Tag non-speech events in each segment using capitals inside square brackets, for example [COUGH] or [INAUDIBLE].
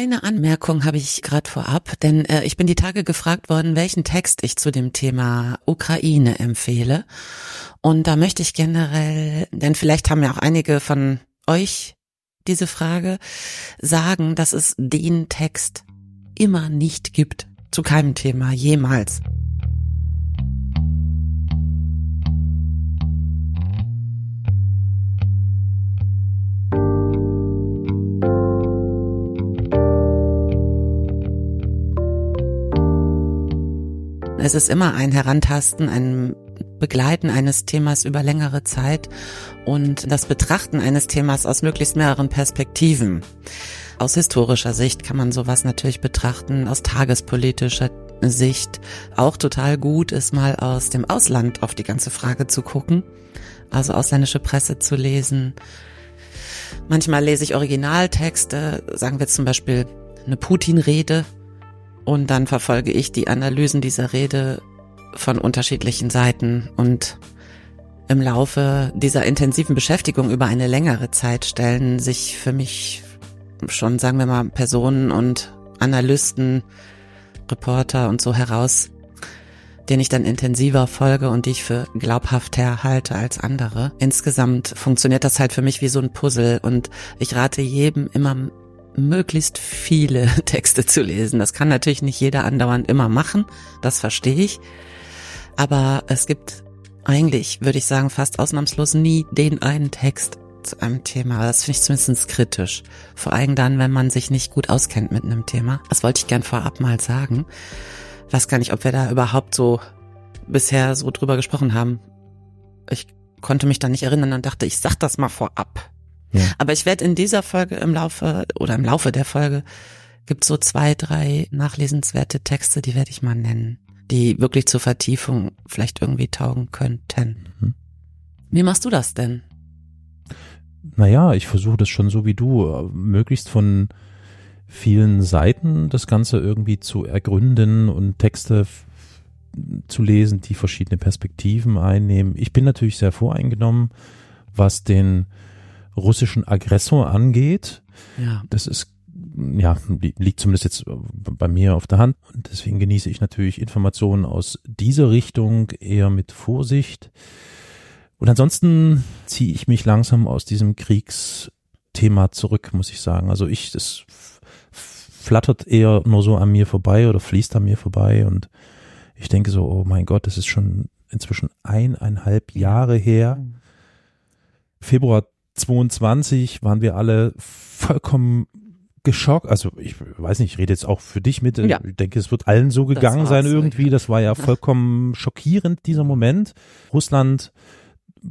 Eine Anmerkung habe ich gerade vorab, denn äh, ich bin die Tage gefragt worden, welchen Text ich zu dem Thema Ukraine empfehle. Und da möchte ich generell, denn vielleicht haben ja auch einige von euch diese Frage, sagen, dass es den Text immer nicht gibt. Zu keinem Thema, jemals. Es ist immer ein Herantasten, ein Begleiten eines Themas über längere Zeit und das Betrachten eines Themas aus möglichst mehreren Perspektiven. Aus historischer Sicht kann man sowas natürlich betrachten, aus tagespolitischer Sicht. Auch total gut ist mal aus dem Ausland auf die ganze Frage zu gucken, also ausländische Presse zu lesen. Manchmal lese ich Originaltexte, sagen wir zum Beispiel eine Putin-Rede und dann verfolge ich die Analysen dieser Rede von unterschiedlichen Seiten und im Laufe dieser intensiven Beschäftigung über eine längere Zeit stellen sich für mich schon, sagen wir mal, Personen und Analysten, Reporter und so heraus, den ich dann intensiver folge und die ich für glaubhafter halte als andere. Insgesamt funktioniert das halt für mich wie so ein Puzzle und ich rate jedem immer möglichst viele [LAUGHS] Texte zu lesen. Das kann natürlich nicht jeder andauernd immer machen, das verstehe ich. Aber es gibt eigentlich, würde ich sagen, fast ausnahmslos nie den einen Text zu einem Thema. Das finde ich zumindest kritisch. Vor allem dann, wenn man sich nicht gut auskennt mit einem Thema. Das wollte ich gern vorab mal sagen. Weiß gar nicht, ob wir da überhaupt so bisher so drüber gesprochen haben. Ich konnte mich da nicht erinnern und dachte, ich sag das mal vorab. Ja. Aber ich werde in dieser Folge im Laufe oder im Laufe der Folge gibt so zwei, drei nachlesenswerte Texte, die werde ich mal nennen, die wirklich zur Vertiefung vielleicht irgendwie taugen könnten. Mhm. Wie machst du das denn? Naja, ich versuche das schon so wie du, möglichst von vielen Seiten das Ganze irgendwie zu ergründen und Texte zu lesen, die verschiedene Perspektiven einnehmen. Ich bin natürlich sehr voreingenommen, was den russischen Aggressor angeht. Ja. Das ist ja, liegt zumindest jetzt bei mir auf der Hand. Und deswegen genieße ich natürlich Informationen aus dieser Richtung eher mit Vorsicht. Und ansonsten ziehe ich mich langsam aus diesem Kriegsthema zurück, muss ich sagen. Also ich, das flattert eher nur so an mir vorbei oder fließt an mir vorbei und ich denke so, oh mein Gott, das ist schon inzwischen eineinhalb Jahre her. Mhm. Februar 22 waren wir alle vollkommen geschockt. Also ich weiß nicht, ich rede jetzt auch für dich mit. Ja. Ich denke, es wird allen so gegangen sein irgendwie. Das war ja [LAUGHS] vollkommen schockierend, dieser Moment. Russland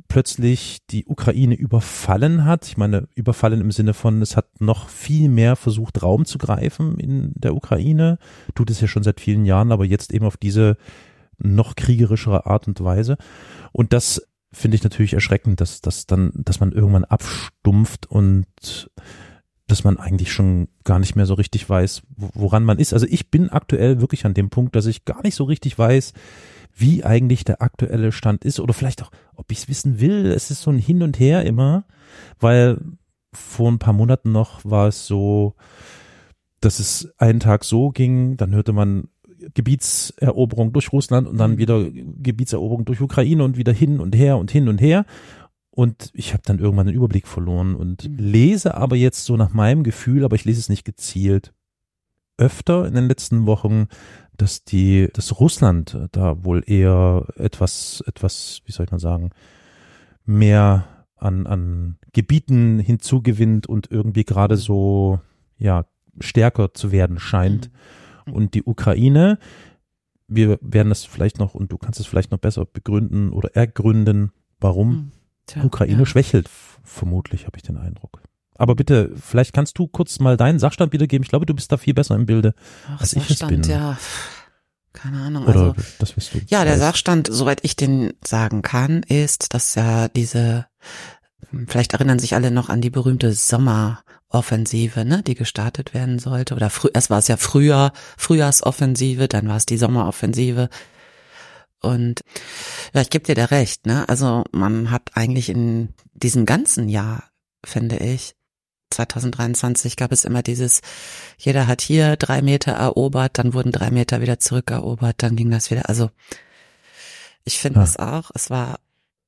plötzlich die Ukraine überfallen hat. Ich meine, überfallen im Sinne von, es hat noch viel mehr versucht, Raum zu greifen in der Ukraine. Tut es ja schon seit vielen Jahren, aber jetzt eben auf diese noch kriegerischere Art und Weise. Und das finde ich natürlich erschreckend, dass, dass dann, dass man irgendwann abstumpft und dass man eigentlich schon gar nicht mehr so richtig weiß, woran man ist. Also ich bin aktuell wirklich an dem Punkt, dass ich gar nicht so richtig weiß, wie eigentlich der aktuelle Stand ist oder vielleicht auch, ob ich es wissen will. Es ist so ein Hin und Her immer, weil vor ein paar Monaten noch war es so, dass es einen Tag so ging, dann hörte man Gebietseroberung durch Russland und dann mhm. wieder Gebietseroberung durch Ukraine und wieder hin und her und hin und her. Und ich habe dann irgendwann den Überblick verloren und mhm. lese aber jetzt so nach meinem Gefühl, aber ich lese es nicht gezielt, öfter in den letzten Wochen, dass die, dass Russland da wohl eher etwas, etwas, wie soll ich mal sagen, mehr an, an Gebieten hinzugewinnt und irgendwie gerade mhm. so, ja, stärker zu werden scheint. Mhm und die Ukraine. Wir werden das vielleicht noch, und du kannst es vielleicht noch besser begründen oder ergründen, warum hm, Tja, Ukraine ja. schwächelt, vermutlich, habe ich den Eindruck. Aber bitte, vielleicht kannst du kurz mal deinen Sachstand wiedergeben. Ich glaube, du bist da viel besser im Bilde, Ach, als Sachstand, ich es bin. ja. Keine Ahnung. Oder also, das wirst du. Ja, der Sachstand, soweit ich den sagen kann, ist, dass ja diese, vielleicht erinnern sich alle noch an die berühmte Sommer, Offensive, ne, die gestartet werden sollte. Oder früh, erst war es ja früher, Frühjahrsoffensive, dann war es die Sommeroffensive. Und ja, ich gebe dir da recht, ne? Also man hat eigentlich in diesem ganzen Jahr, finde ich, 2023 gab es immer dieses, jeder hat hier drei Meter erobert, dann wurden drei Meter wieder zurückerobert, dann ging das wieder. Also ich finde Ja. es auch, es war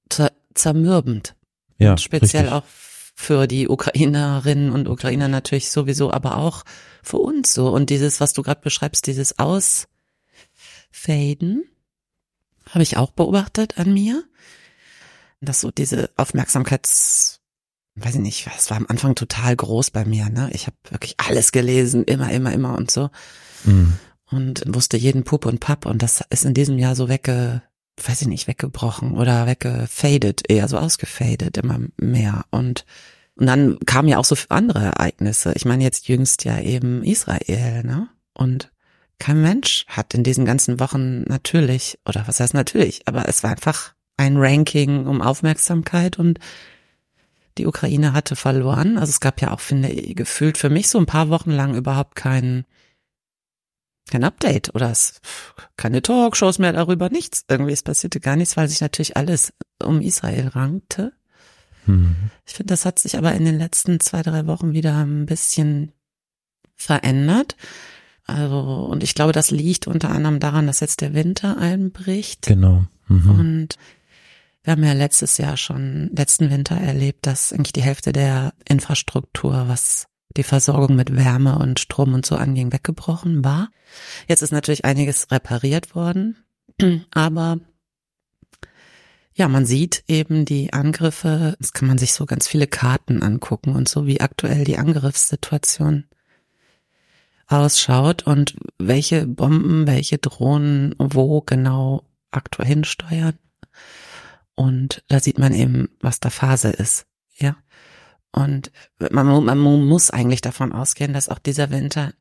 zer zermürbend. Ja, und speziell richtig. auch für die Ukrainerinnen und Ukrainer natürlich sowieso, aber auch für uns so. Und dieses, was du gerade beschreibst, dieses Ausfaden, habe ich auch beobachtet an mir. Dass so diese Aufmerksamkeits, weiß ich nicht, es war am Anfang total groß bei mir, ne? Ich habe wirklich alles gelesen, immer, immer, immer und so. Mhm. Und wusste jeden Pup und Papp und das ist in diesem Jahr so wegge, weiß ich nicht, weggebrochen oder weggefadet, eher so ausgefadet, immer mehr. Und, und dann kamen ja auch so andere Ereignisse. Ich meine jetzt jüngst ja eben Israel, ne? Und kein Mensch hat in diesen ganzen Wochen natürlich, oder was heißt natürlich, aber es war einfach ein Ranking um Aufmerksamkeit und die Ukraine hatte verloren. Also es gab ja auch, finde ich, gefühlt für mich so ein paar Wochen lang überhaupt kein, kein Update oder es, keine Talkshows mehr darüber, nichts. Irgendwie, es passierte gar nichts, weil sich natürlich alles um Israel rankte. Mhm. Ich finde, das hat sich aber in den letzten zwei, drei Wochen wieder ein bisschen verändert. Also, und ich glaube, das liegt unter anderem daran, dass jetzt der Winter einbricht. Genau. Mhm. Und wir haben ja letztes Jahr schon, letzten Winter erlebt, dass eigentlich die Hälfte der Infrastruktur, was die Versorgung mit Wärme und Strom und so anging, weggebrochen war. Jetzt ist natürlich einiges repariert worden, [CLEARS THROAT] aber ja, man sieht eben die Angriffe, das kann man sich so ganz viele Karten angucken und so, wie aktuell die Angriffssituation ausschaut und welche Bomben, welche Drohnen wo genau aktuell hinsteuern. Und da sieht man eben, was da Phase ist. Ja. Und man, man mu- muss eigentlich davon ausgehen, dass auch dieser Winter,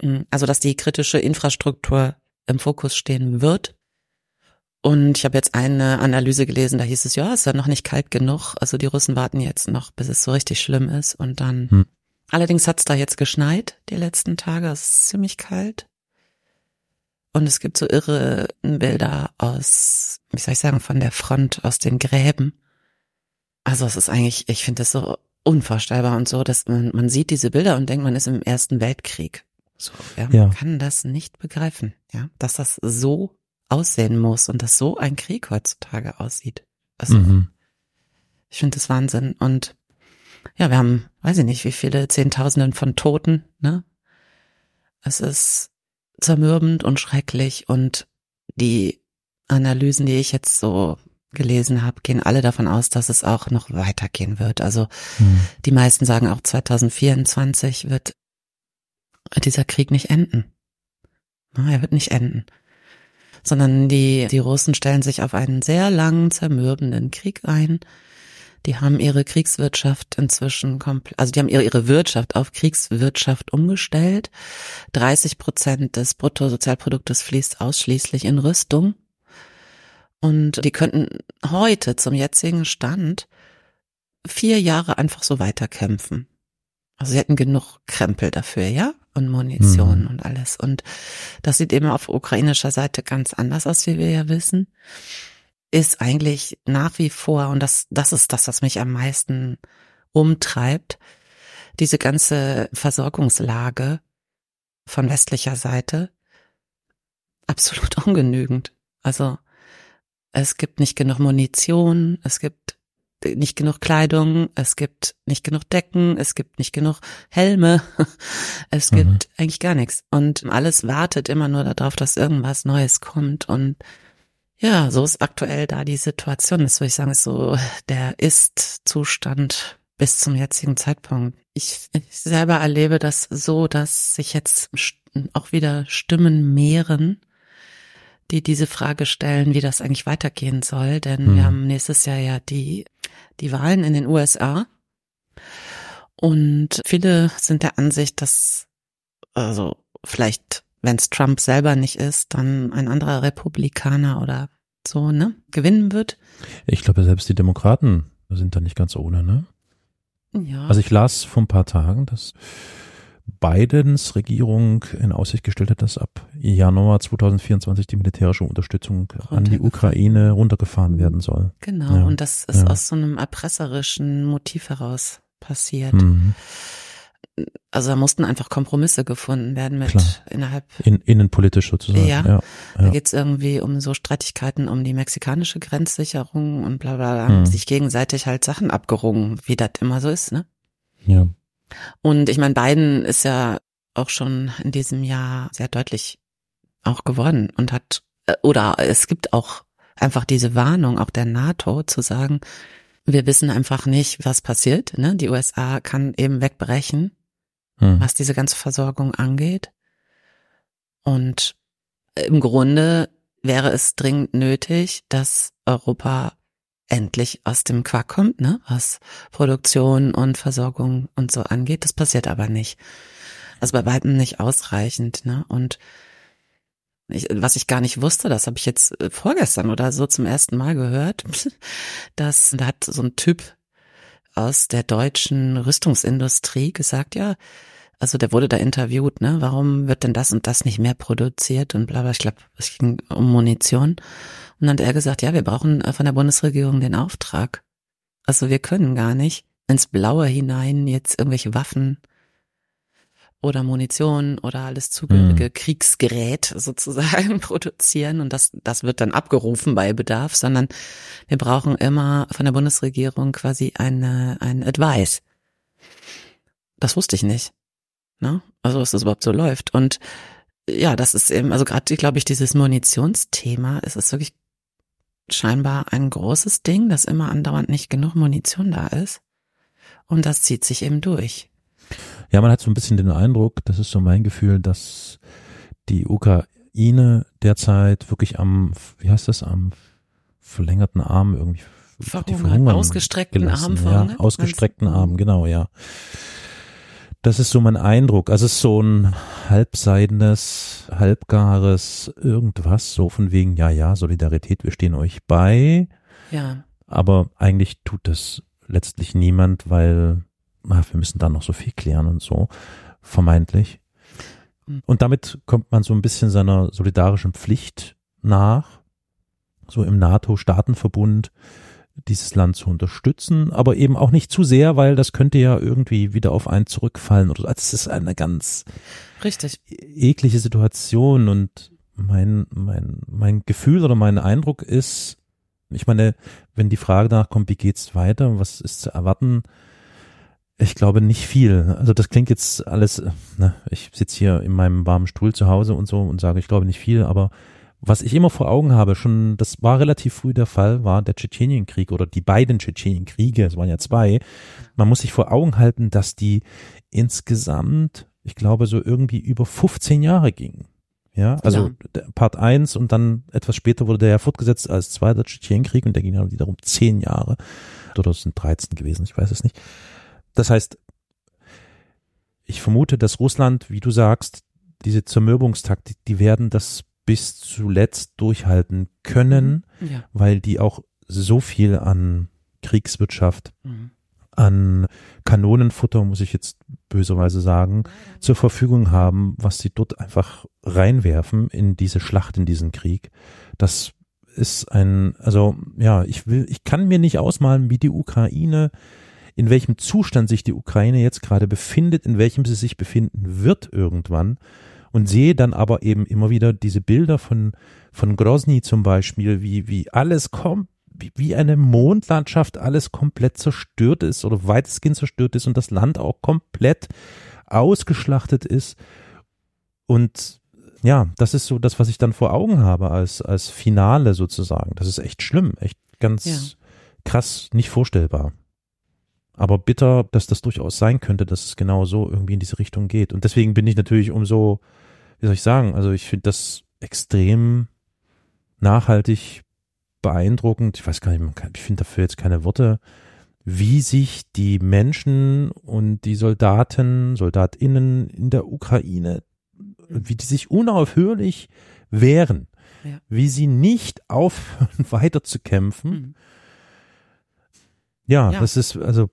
mh, also dass die kritische Infrastruktur im Fokus stehen wird. Und ich habe jetzt eine Analyse gelesen, da hieß es, ja, es ist ja noch nicht kalt genug. Also die Russen warten jetzt noch, bis es so richtig schlimm ist. Und dann, Hm. allerdings hat es da jetzt geschneit die letzten Tage. Es ist ziemlich kalt. Und es gibt so irre Bilder aus, wie soll ich sagen, von der Front, aus den Gräben. Also es ist eigentlich, ich finde das so unvorstellbar und so, dass man, man sieht diese Bilder und denkt, man ist im Ersten Weltkrieg. So, ja, Ja. man kann das nicht begreifen, ja, dass das so aussehen muss und dass so ein Krieg heutzutage aussieht. Also, Mhm. ich finde das Wahnsinn. Und ja, wir haben, weiß ich nicht, wie viele Zehntausenden von Toten, ne? Es ist zermürbend und schrecklich und die Analysen, die ich jetzt so gelesen habe, gehen alle davon aus, dass es auch noch weitergehen wird. Also Mhm. die meisten sagen auch 2024 wird dieser Krieg nicht enden. Na, Er wird nicht enden. Sondern die, die Russen stellen sich auf einen sehr langen, zermürbenden Krieg ein. Die haben ihre Kriegswirtschaft inzwischen komplett, also die haben ihre, ihre Wirtschaft auf Kriegswirtschaft umgestellt. 30 Prozent des Bruttosozialproduktes fließt ausschließlich in Rüstung. Und die könnten heute zum jetzigen Stand vier Jahre einfach so weiterkämpfen. Also sie hätten genug Krempel dafür, ja? Und Munition Mhm. und alles. Und das sieht eben auf ukrainischer Seite ganz anders aus, wie wir ja wissen. Ist eigentlich nach wie vor, und das, das ist das, was mich am meisten umtreibt, diese ganze Versorgungslage von westlicher Seite absolut [LAUGHS] ungenügend. Also es gibt nicht genug Munition, es gibt nicht genug Kleidung, es gibt nicht genug Decken, es gibt nicht genug Helme, [LAUGHS] es Mhm. gibt eigentlich gar nichts. Und alles wartet immer nur darauf, dass irgendwas Neues kommt. Und ja, so ist aktuell da die Situation. Das würde ich sagen, ist so der Ist-Zustand bis zum jetzigen Zeitpunkt. Ich, ich selber erlebe das so, dass sich jetzt auch wieder Stimmen mehren, die diese Frage stellen, wie das eigentlich weitergehen soll. Denn Mhm. wir haben nächstes Jahr ja die, die Wahlen in den USA. Und viele sind der Ansicht, dass, also vielleicht, wenn es Trump selber nicht ist, dann ein anderer Republikaner oder so, ne, gewinnen wird. Ich glaube, selbst die Demokraten sind da nicht ganz ohne, ne? Ja. Also ich las vor ein paar Tagen, dass Bidens Regierung in Aussicht gestellt hat, dass ab Januar 2024 die militärische Unterstützung an die. Ukraine runtergefahren werden soll. Genau, Ja, und das ist ja. aus so einem erpresserischen Motiv heraus passiert. Mhm. Also da mussten einfach Kompromisse gefunden werden mit Klar. innerhalb In, innenpolitisch sozusagen. Ja, ja, da geht's irgendwie um so Streitigkeiten um die mexikanische Grenzsicherung und bla bla bla. Mhm. Haben sich gegenseitig halt Sachen abgerungen, wie das immer so ist, ne? Ja. Und ich meine, Biden ist ja auch schon in diesem Jahr sehr deutlich auch geworden und hat, äh, oder es gibt auch einfach diese Warnung auch der NATO zu sagen, wir wissen einfach nicht, was passiert. Ne? Die USA kann eben wegbrechen, hm. was diese ganze Versorgung angeht. Und im Grunde wäre es dringend nötig, dass Europa endlich aus dem Quark kommt, ne? was Produktion und Versorgung und so angeht. Das passiert aber nicht. Also bei weitem nicht ausreichend. Ne? Und ich, was ich gar nicht wusste, das habe ich jetzt äh, vorgestern oder so zum ersten Mal gehört, [LAUGHS] dass da hat so ein Typ aus der deutschen Rüstungsindustrie gesagt, ja, also der wurde da interviewt, ne, warum wird denn das und das nicht mehr produziert und bla bla, ich glaube, es ging um Munition. Und dann hat er gesagt, ja, wir brauchen äh, von der Bundesregierung den Auftrag. Also wir können gar nicht ins Blaue hinein jetzt irgendwelche Waffen oder Munition oder alles zugehörige mhm. Kriegsgerät sozusagen [LAUGHS] produzieren und das, das wird dann abgerufen bei Bedarf, sondern wir brauchen immer von der Bundesregierung quasi eine, ein Advice. Das wusste ich nicht. Ne? Also, dass das überhaupt so läuft. Und ja, das ist eben, also gerade, glaube ich, dieses Munitionsthema, es ist wirklich scheinbar ein großes Ding, dass immer andauernd nicht genug Munition da ist. Und das zieht sich eben durch. Ja, man hat so ein bisschen den Eindruck, das ist so mein Gefühl, dass die Ukraine derzeit wirklich am, wie heißt das, am verlängerten Arm irgendwie verhungern, ausgestreckten Arm Ja, ausgestreckten Arm, genau, ja. Das ist so mein Eindruck. Also es ist so ein halbseidenes, halbgares irgendwas, so von wegen, ja, ja, Solidarität, wir stehen euch bei. Ja. Aber eigentlich tut das letztlich niemand, weil ach, wir müssen da noch so viel klären und so, vermeintlich. Hm. Und damit kommt man so ein bisschen seiner solidarischen Pflicht nach, so im NATO-Staatenverbund dieses Land zu unterstützen, aber eben auch nicht zu sehr, weil das könnte ja irgendwie wieder auf einen zurückfallen oder so. Also es ist eine ganz richtig eklige Situation und mein mein mein Gefühl oder mein Eindruck ist, ich meine, wenn die Frage danach kommt, wie geht's weiter, was ist zu erwarten, ich glaube nicht viel. Also das klingt jetzt alles, ne, ich sitze hier in meinem warmen Stuhl zu Hause und so und sage, ich glaube nicht viel, aber was ich immer vor Augen habe, schon, das war relativ früh der Fall, war der Tschetschenienkrieg oder die beiden Tschetschenienkriege, es waren ja zwei. Man muss sich vor Augen halten, dass die insgesamt, ich glaube, so irgendwie über 15 Jahre gingen. Ja, also ja. Part 1 und dann etwas später wurde der ja fortgesetzt als zweiter Tschetschenienkrieg und der ging dann wiederum 10 Jahre. Oder es sind 13 gewesen, ich weiß es nicht. Das heißt, ich vermute, dass Russland, wie du sagst, diese Zermürbungstaktik, die werden das bis zuletzt durchhalten können, mhm. ja. weil die auch so viel an Kriegswirtschaft, mhm. an Kanonenfutter, muss ich jetzt böserweise sagen, zur Verfügung haben, was sie dort einfach reinwerfen in diese Schlacht, in diesen Krieg. Das ist ein, also ja, ich will, ich kann mir nicht ausmalen, wie die Ukraine in welchem Zustand sich die Ukraine jetzt gerade befindet, in welchem sie sich befinden wird irgendwann und sehe dann aber eben immer wieder diese Bilder von, von Grozny zum Beispiel, wie, wie alles kommt, wie, wie eine Mondlandschaft alles komplett zerstört ist oder weitestgehend zerstört ist und das Land auch komplett ausgeschlachtet ist. Und ja, das ist so das, was ich dann vor Augen habe als, als Finale sozusagen. Das ist echt schlimm, echt ganz ja. krass, nicht vorstellbar aber bitter, dass das durchaus sein könnte, dass es genau so irgendwie in diese Richtung geht. Und deswegen bin ich natürlich umso, wie soll ich sagen, also ich finde das extrem nachhaltig beeindruckend. Ich weiß gar nicht, kann, ich finde dafür jetzt keine Worte, wie sich die Menschen und die Soldaten, Soldatinnen in der Ukraine, wie die sich unaufhörlich wehren, ja. wie sie nicht aufhören, [LAUGHS] weiter zu kämpfen. Mhm ja, ja, das ist also.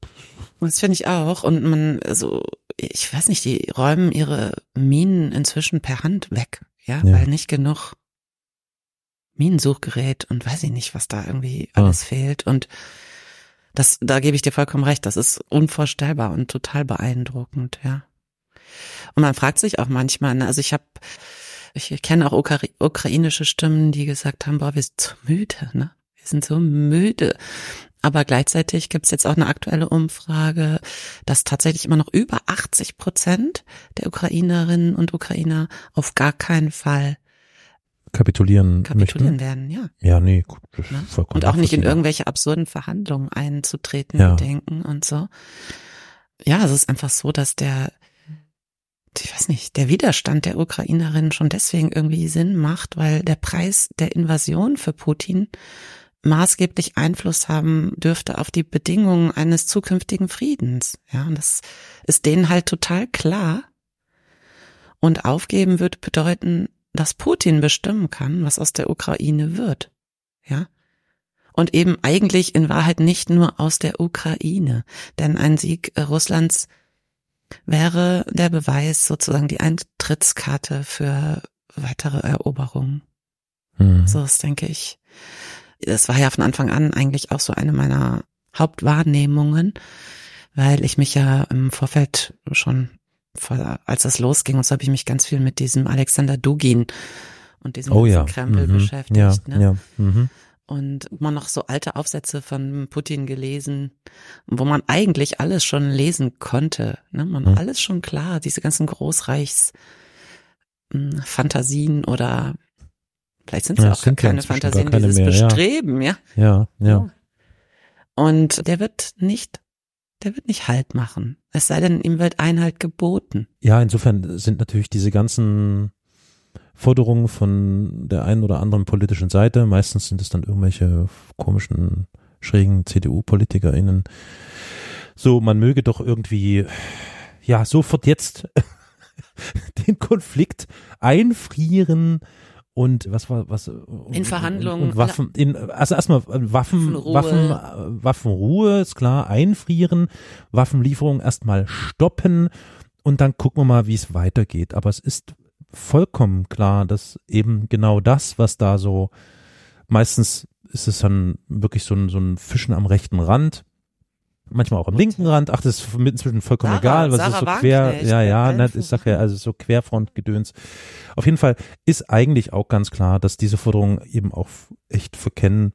Das finde ich auch. Und man, also, ich weiß nicht, die räumen ihre Minen inzwischen per Hand weg, ja, ja. weil nicht genug Minensuchgerät und weiß ich nicht, was da irgendwie alles ah. fehlt. Und Das, da gebe ich dir vollkommen recht. Das ist unvorstellbar und total beeindruckend, ja. Und man fragt sich auch manchmal, ne, also ich habe, ich kenne auch Ukra ukrainische Stimmen, die gesagt haben, boah, wir sind so müde, ne? Wir sind so müde. Aber gleichzeitig gibt es jetzt auch eine aktuelle Umfrage, dass tatsächlich immer noch über 80 Prozent der Ukrainerinnen und Ukrainer auf gar keinen Fall kapitulieren, kapitulieren möchten. werden, ja. Ja, nee, gut, Ne? vollkommen Und auch nicht in irgendwelche absurden Verhandlungen einzutreten, Ja. denken und so. Ja, es ist einfach so, dass der, ich weiß nicht, der Widerstand der Ukrainerinnen schon deswegen irgendwie Sinn macht, weil der Preis der Invasion für Putin maßgeblich Einfluss haben dürfte auf die Bedingungen eines zukünftigen Friedens. Ja, und das ist denen halt total klar. Und aufgeben würde bedeuten, dass Putin bestimmen kann, was aus der Ukraine wird. Ja. Und eben eigentlich in Wahrheit nicht nur aus der Ukraine. Denn ein Sieg Russlands wäre der Beweis, sozusagen die Eintrittskarte für weitere Eroberungen. Hm. So ist, denke ich. Das war ja von Anfang an eigentlich auch so eine meiner Hauptwahrnehmungen, weil ich mich ja im Vorfeld schon, vor- als das losging, und so habe ich mich ganz viel mit diesem Alexander Dugin und diesem Oh ja. Krempel mhm. beschäftigt. Ja, ne? ja. Mhm. und immer noch so alte Aufsätze von Putin gelesen, wo man eigentlich alles schon lesen konnte. Ne? Man Mhm. alles schon klar, diese ganzen Großreichs mh, Fantasien oder vielleicht sind es Ja, auch sind ja keine Fantasien, keine dieses mehr, ja. Bestreben, ja. Ja, ja. Und der wird nicht, der wird nicht Halt machen. Es sei denn, ihm wird Einhalt geboten. Ja, insofern sind natürlich diese ganzen Forderungen von der einen oder anderen politischen Seite, meistens sind es dann irgendwelche komischen, schrägen CDU-PolitikerInnen, so, man möge doch irgendwie, ja, sofort jetzt [LAUGHS] den Konflikt einfrieren und was war was In Verhandlungen, und Waffen in also erstmal Waffen Waffenruhe. Waffen äh, Waffenruhe ist klar einfrieren Waffenlieferungen erstmal stoppen und dann gucken wir mal wie es weitergeht aber es ist vollkommen klar dass eben genau das was da so meistens ist es dann wirklich so ein so ein Fischen am rechten Rand manchmal auch am linken Rand. Ach das ist inzwischen vollkommen Sarah- egal was Sarah ist so quer ja ja allen ne, ich sag ja also so Querfrontgedöns. Auf jeden Fall ist eigentlich auch ganz klar, dass diese Forderungen eben auch echt verkennen,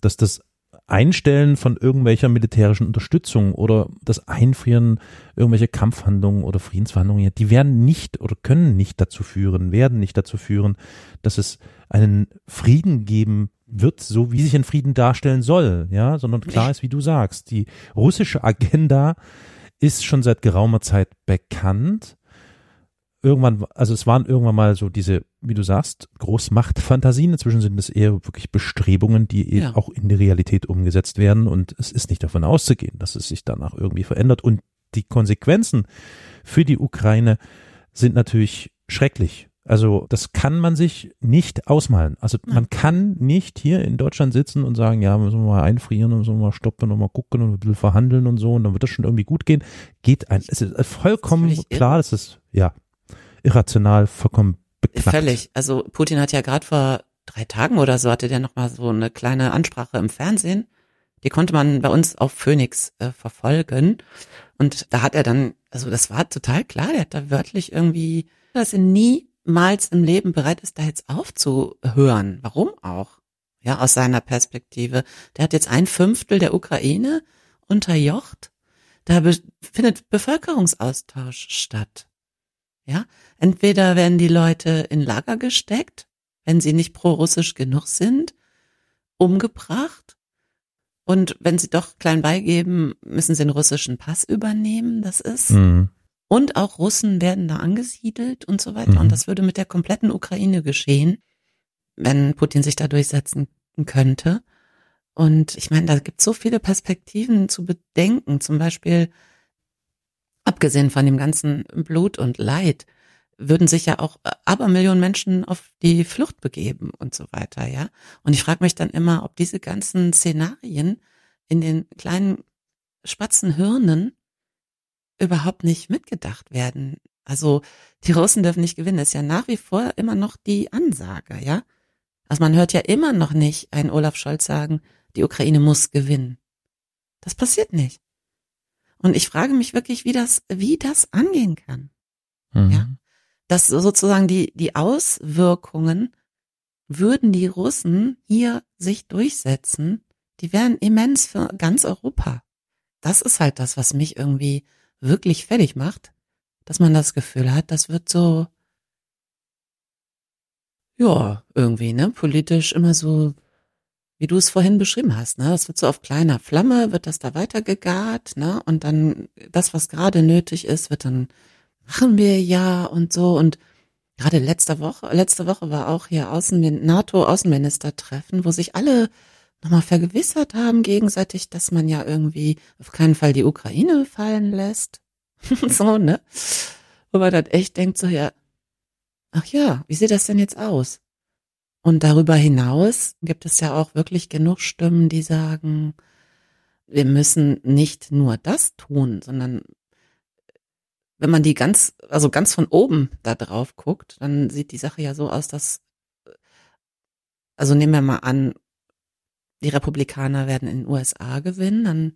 dass das Einstellen von irgendwelcher militärischen Unterstützung oder das Einfrieren irgendwelcher Kampfhandlungen oder Friedensverhandlungen, die werden nicht oder können nicht dazu führen, werden nicht dazu führen, dass es einen Frieden geben wird, so wie sich ein Frieden darstellen soll, ja, sondern klar ist, wie du sagst, die russische Agenda ist schon seit geraumer Zeit bekannt irgendwann, also es waren irgendwann mal so diese, wie du sagst, Großmachtfantasien. Inzwischen sind es eher wirklich Bestrebungen, die eben Ja. auch in die Realität umgesetzt werden. Und es ist nicht davon auszugehen, dass es sich danach irgendwie verändert. Und die Konsequenzen für die Ukraine sind natürlich schrecklich. Also das kann man sich nicht ausmalen. Also man kann nicht hier in Deutschland sitzen und sagen, ja, müssen wir mal einfrieren, müssen wir mal stoppen und mal gucken und ein bisschen verhandeln und so und dann wird das schon irgendwie gut gehen. Geht ein. Es ist vollkommen völlig irre. klar, dass es, ja, irrational, vollkommen beknackt. Völlig. Also Putin hat ja gerade vor drei Tagen oder so hatte der noch mal so eine kleine Ansprache im Fernsehen. Die konnte man bei uns auf Phoenix äh, verfolgen. Und da hat er dann, also das war total klar, der hat da wörtlich irgendwie, dass er niemals im Leben bereit ist, da jetzt aufzuhören. Warum auch? Ja, aus seiner Perspektive. Der hat jetzt ein Fünftel der Ukraine unterjocht. Da be findet Bevölkerungsaustausch statt. Ja, entweder werden die Leute in Lager gesteckt, wenn sie nicht pro-russisch genug sind, umgebracht. Und wenn sie doch klein beigeben, müssen sie den russischen Pass übernehmen. Das ist. Mhm. Und auch Russen werden da angesiedelt und so weiter. Mhm. Und das würde mit der kompletten Ukraine geschehen, wenn Putin sich da durchsetzen könnte. Und ich meine, da gibt es so viele Perspektiven zu bedenken. Zum Beispiel, abgesehen von dem ganzen Blut und Leid, würden sich ja auch Abermillionen Menschen auf die Flucht begeben und so weiter, ja. Und ich frage mich dann immer, ob diese ganzen Szenarien in den kleinen Spatzenhirnen überhaupt nicht mitgedacht werden. Also die Russen dürfen nicht gewinnen, ist ja nach wie vor immer noch die Ansage, ja. Also man hört ja immer noch nicht einen Olaf Scholz sagen, die Ukraine muss gewinnen. Das passiert nicht. Und ich frage mich wirklich, wie das, wie das angehen kann. Mhm. Ja. Dass sozusagen die, die Auswirkungen würden die Russen hier sich durchsetzen, die wären immens für ganz Europa. Das ist halt das, was mich irgendwie wirklich fertig macht, dass man das Gefühl hat, das wird so, ja, irgendwie, ne, politisch immer so, wie du es vorhin beschrieben hast, ne, das wird so auf kleiner Flamme, wird das da weitergegart, ne, und dann das, was gerade nötig ist, wird dann, machen wir ja und so. Und gerade letzte Woche, letzte Woche war auch hier Außen, NATO-Außenminister-Treffen, wo sich alle nochmal vergewissert haben gegenseitig, dass man ja irgendwie auf keinen Fall die Ukraine fallen lässt. [LAUGHS] so, ne? Wo man dann echt denkt so, ja, ach ja, wie sieht das denn jetzt aus? Und darüber hinaus gibt es ja auch wirklich genug Stimmen, die sagen, wir müssen nicht nur das tun, sondern wenn man die ganz, also ganz von oben da drauf guckt, dann sieht die Sache ja so aus, dass, also nehmen wir mal an, die Republikaner werden in den USA gewinnen, dann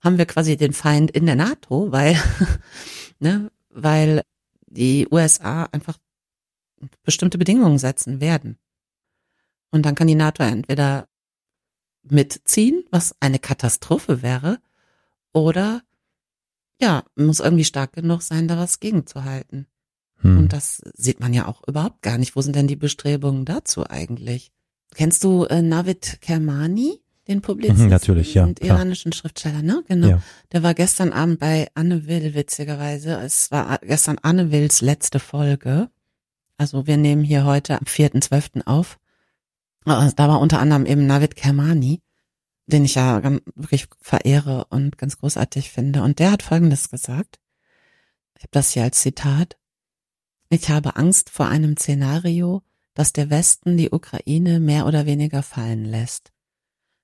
haben wir quasi den Feind in der NATO, weil, [LAUGHS] ne, weil die USA einfach bestimmte Bedingungen setzen werden. Und dann kann die NATO entweder mitziehen, was eine Katastrophe wäre, oder ja, muss irgendwie stark genug sein, da was gegenzuhalten. Hm. Und das sieht man ja auch überhaupt gar nicht. Wo sind denn die Bestrebungen dazu eigentlich? Kennst du äh, Navid Kermani, den Publizisten mhm, natürlich, ja, und iranischen Schriftsteller, ne? Genau. Ja. Der war gestern Abend bei Anne Will, witzigerweise. Es war gestern Anne Wills letzte Folge. Also wir nehmen hier heute am 4.12. auf. Also da war unter anderem eben Navid Kermani den ich ja wirklich verehre und ganz großartig finde. Und der hat Folgendes gesagt. Ich habe das hier als Zitat. Ich habe Angst vor einem Szenario, dass der Westen die Ukraine mehr oder weniger fallen lässt.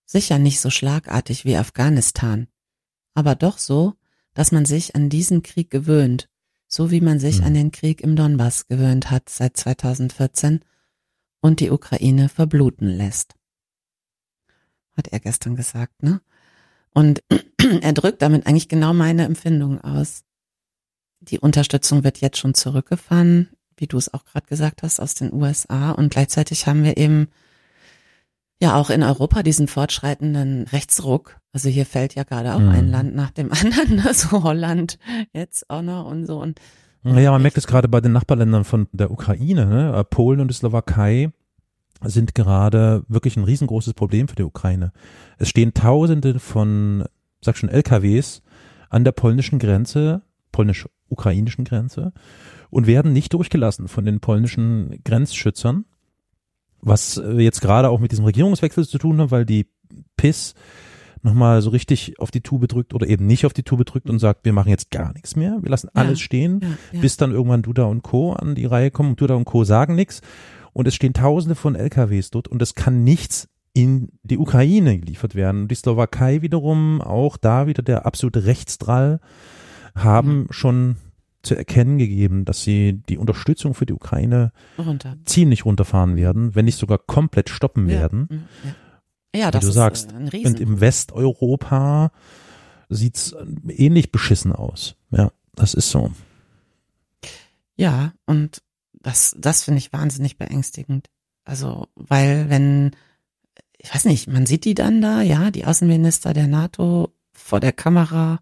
Sicher nicht so schlagartig wie Afghanistan, aber doch so, dass man sich an diesen Krieg gewöhnt, so wie man sich mhm. an den Krieg im Donbass gewöhnt hat seit 2014 und die Ukraine verbluten lässt hat er gestern gesagt, ne? Und [CLEARS THROAT] er drückt damit eigentlich genau meine Empfindung aus. Die Unterstützung wird jetzt schon zurückgefahren, wie du es auch gerade gesagt hast, aus den USA. Und gleichzeitig haben wir eben ja auch in Europa diesen fortschreitenden Rechtsruck. Also hier fällt ja gerade auch mhm. ein Land nach dem [LAUGHS] anderen, ne? so Holland jetzt auch noch und so. Und naja, man merkt es gerade bei den Nachbarländern von der Ukraine, ne? Polen und die Slowakei sind gerade wirklich ein riesengroßes Problem für die Ukraine. Es stehen Tausende von, sag schon, LKWs an der polnischen Grenze, polnisch-ukrainischen Grenze und werden nicht durchgelassen von den polnischen Grenzschützern, was jetzt gerade auch mit diesem Regierungswechsel zu tun hat, weil die PIS nochmal so richtig auf die Tube drückt oder eben nicht auf die Tube drückt und sagt, wir machen jetzt gar nichts mehr, wir lassen alles stehen, ja, ja. bis dann irgendwann Duda und Co. an die Reihe kommen und Duda und Co. sagen nichts und es stehen tausende von LKWs dort und es kann nichts in die Ukraine geliefert werden. Die Slowakei wiederum, auch da wieder der absolute Rechtsdrall, haben mhm. schon zu erkennen gegeben, dass sie die Unterstützung für die Ukraine Runter. ziemlich runterfahren werden, wenn nicht sogar komplett stoppen ja. werden. Mhm. Ja, ja das du ist sagst. Ein Riesen. Und im Westeuropa sieht's ähnlich beschissen aus. Ja, das ist so. Ja, und das, das finde ich wahnsinnig beängstigend. Also, weil wenn, ich weiß nicht, man sieht die dann da, ja, die Außenminister der NATO vor der Kamera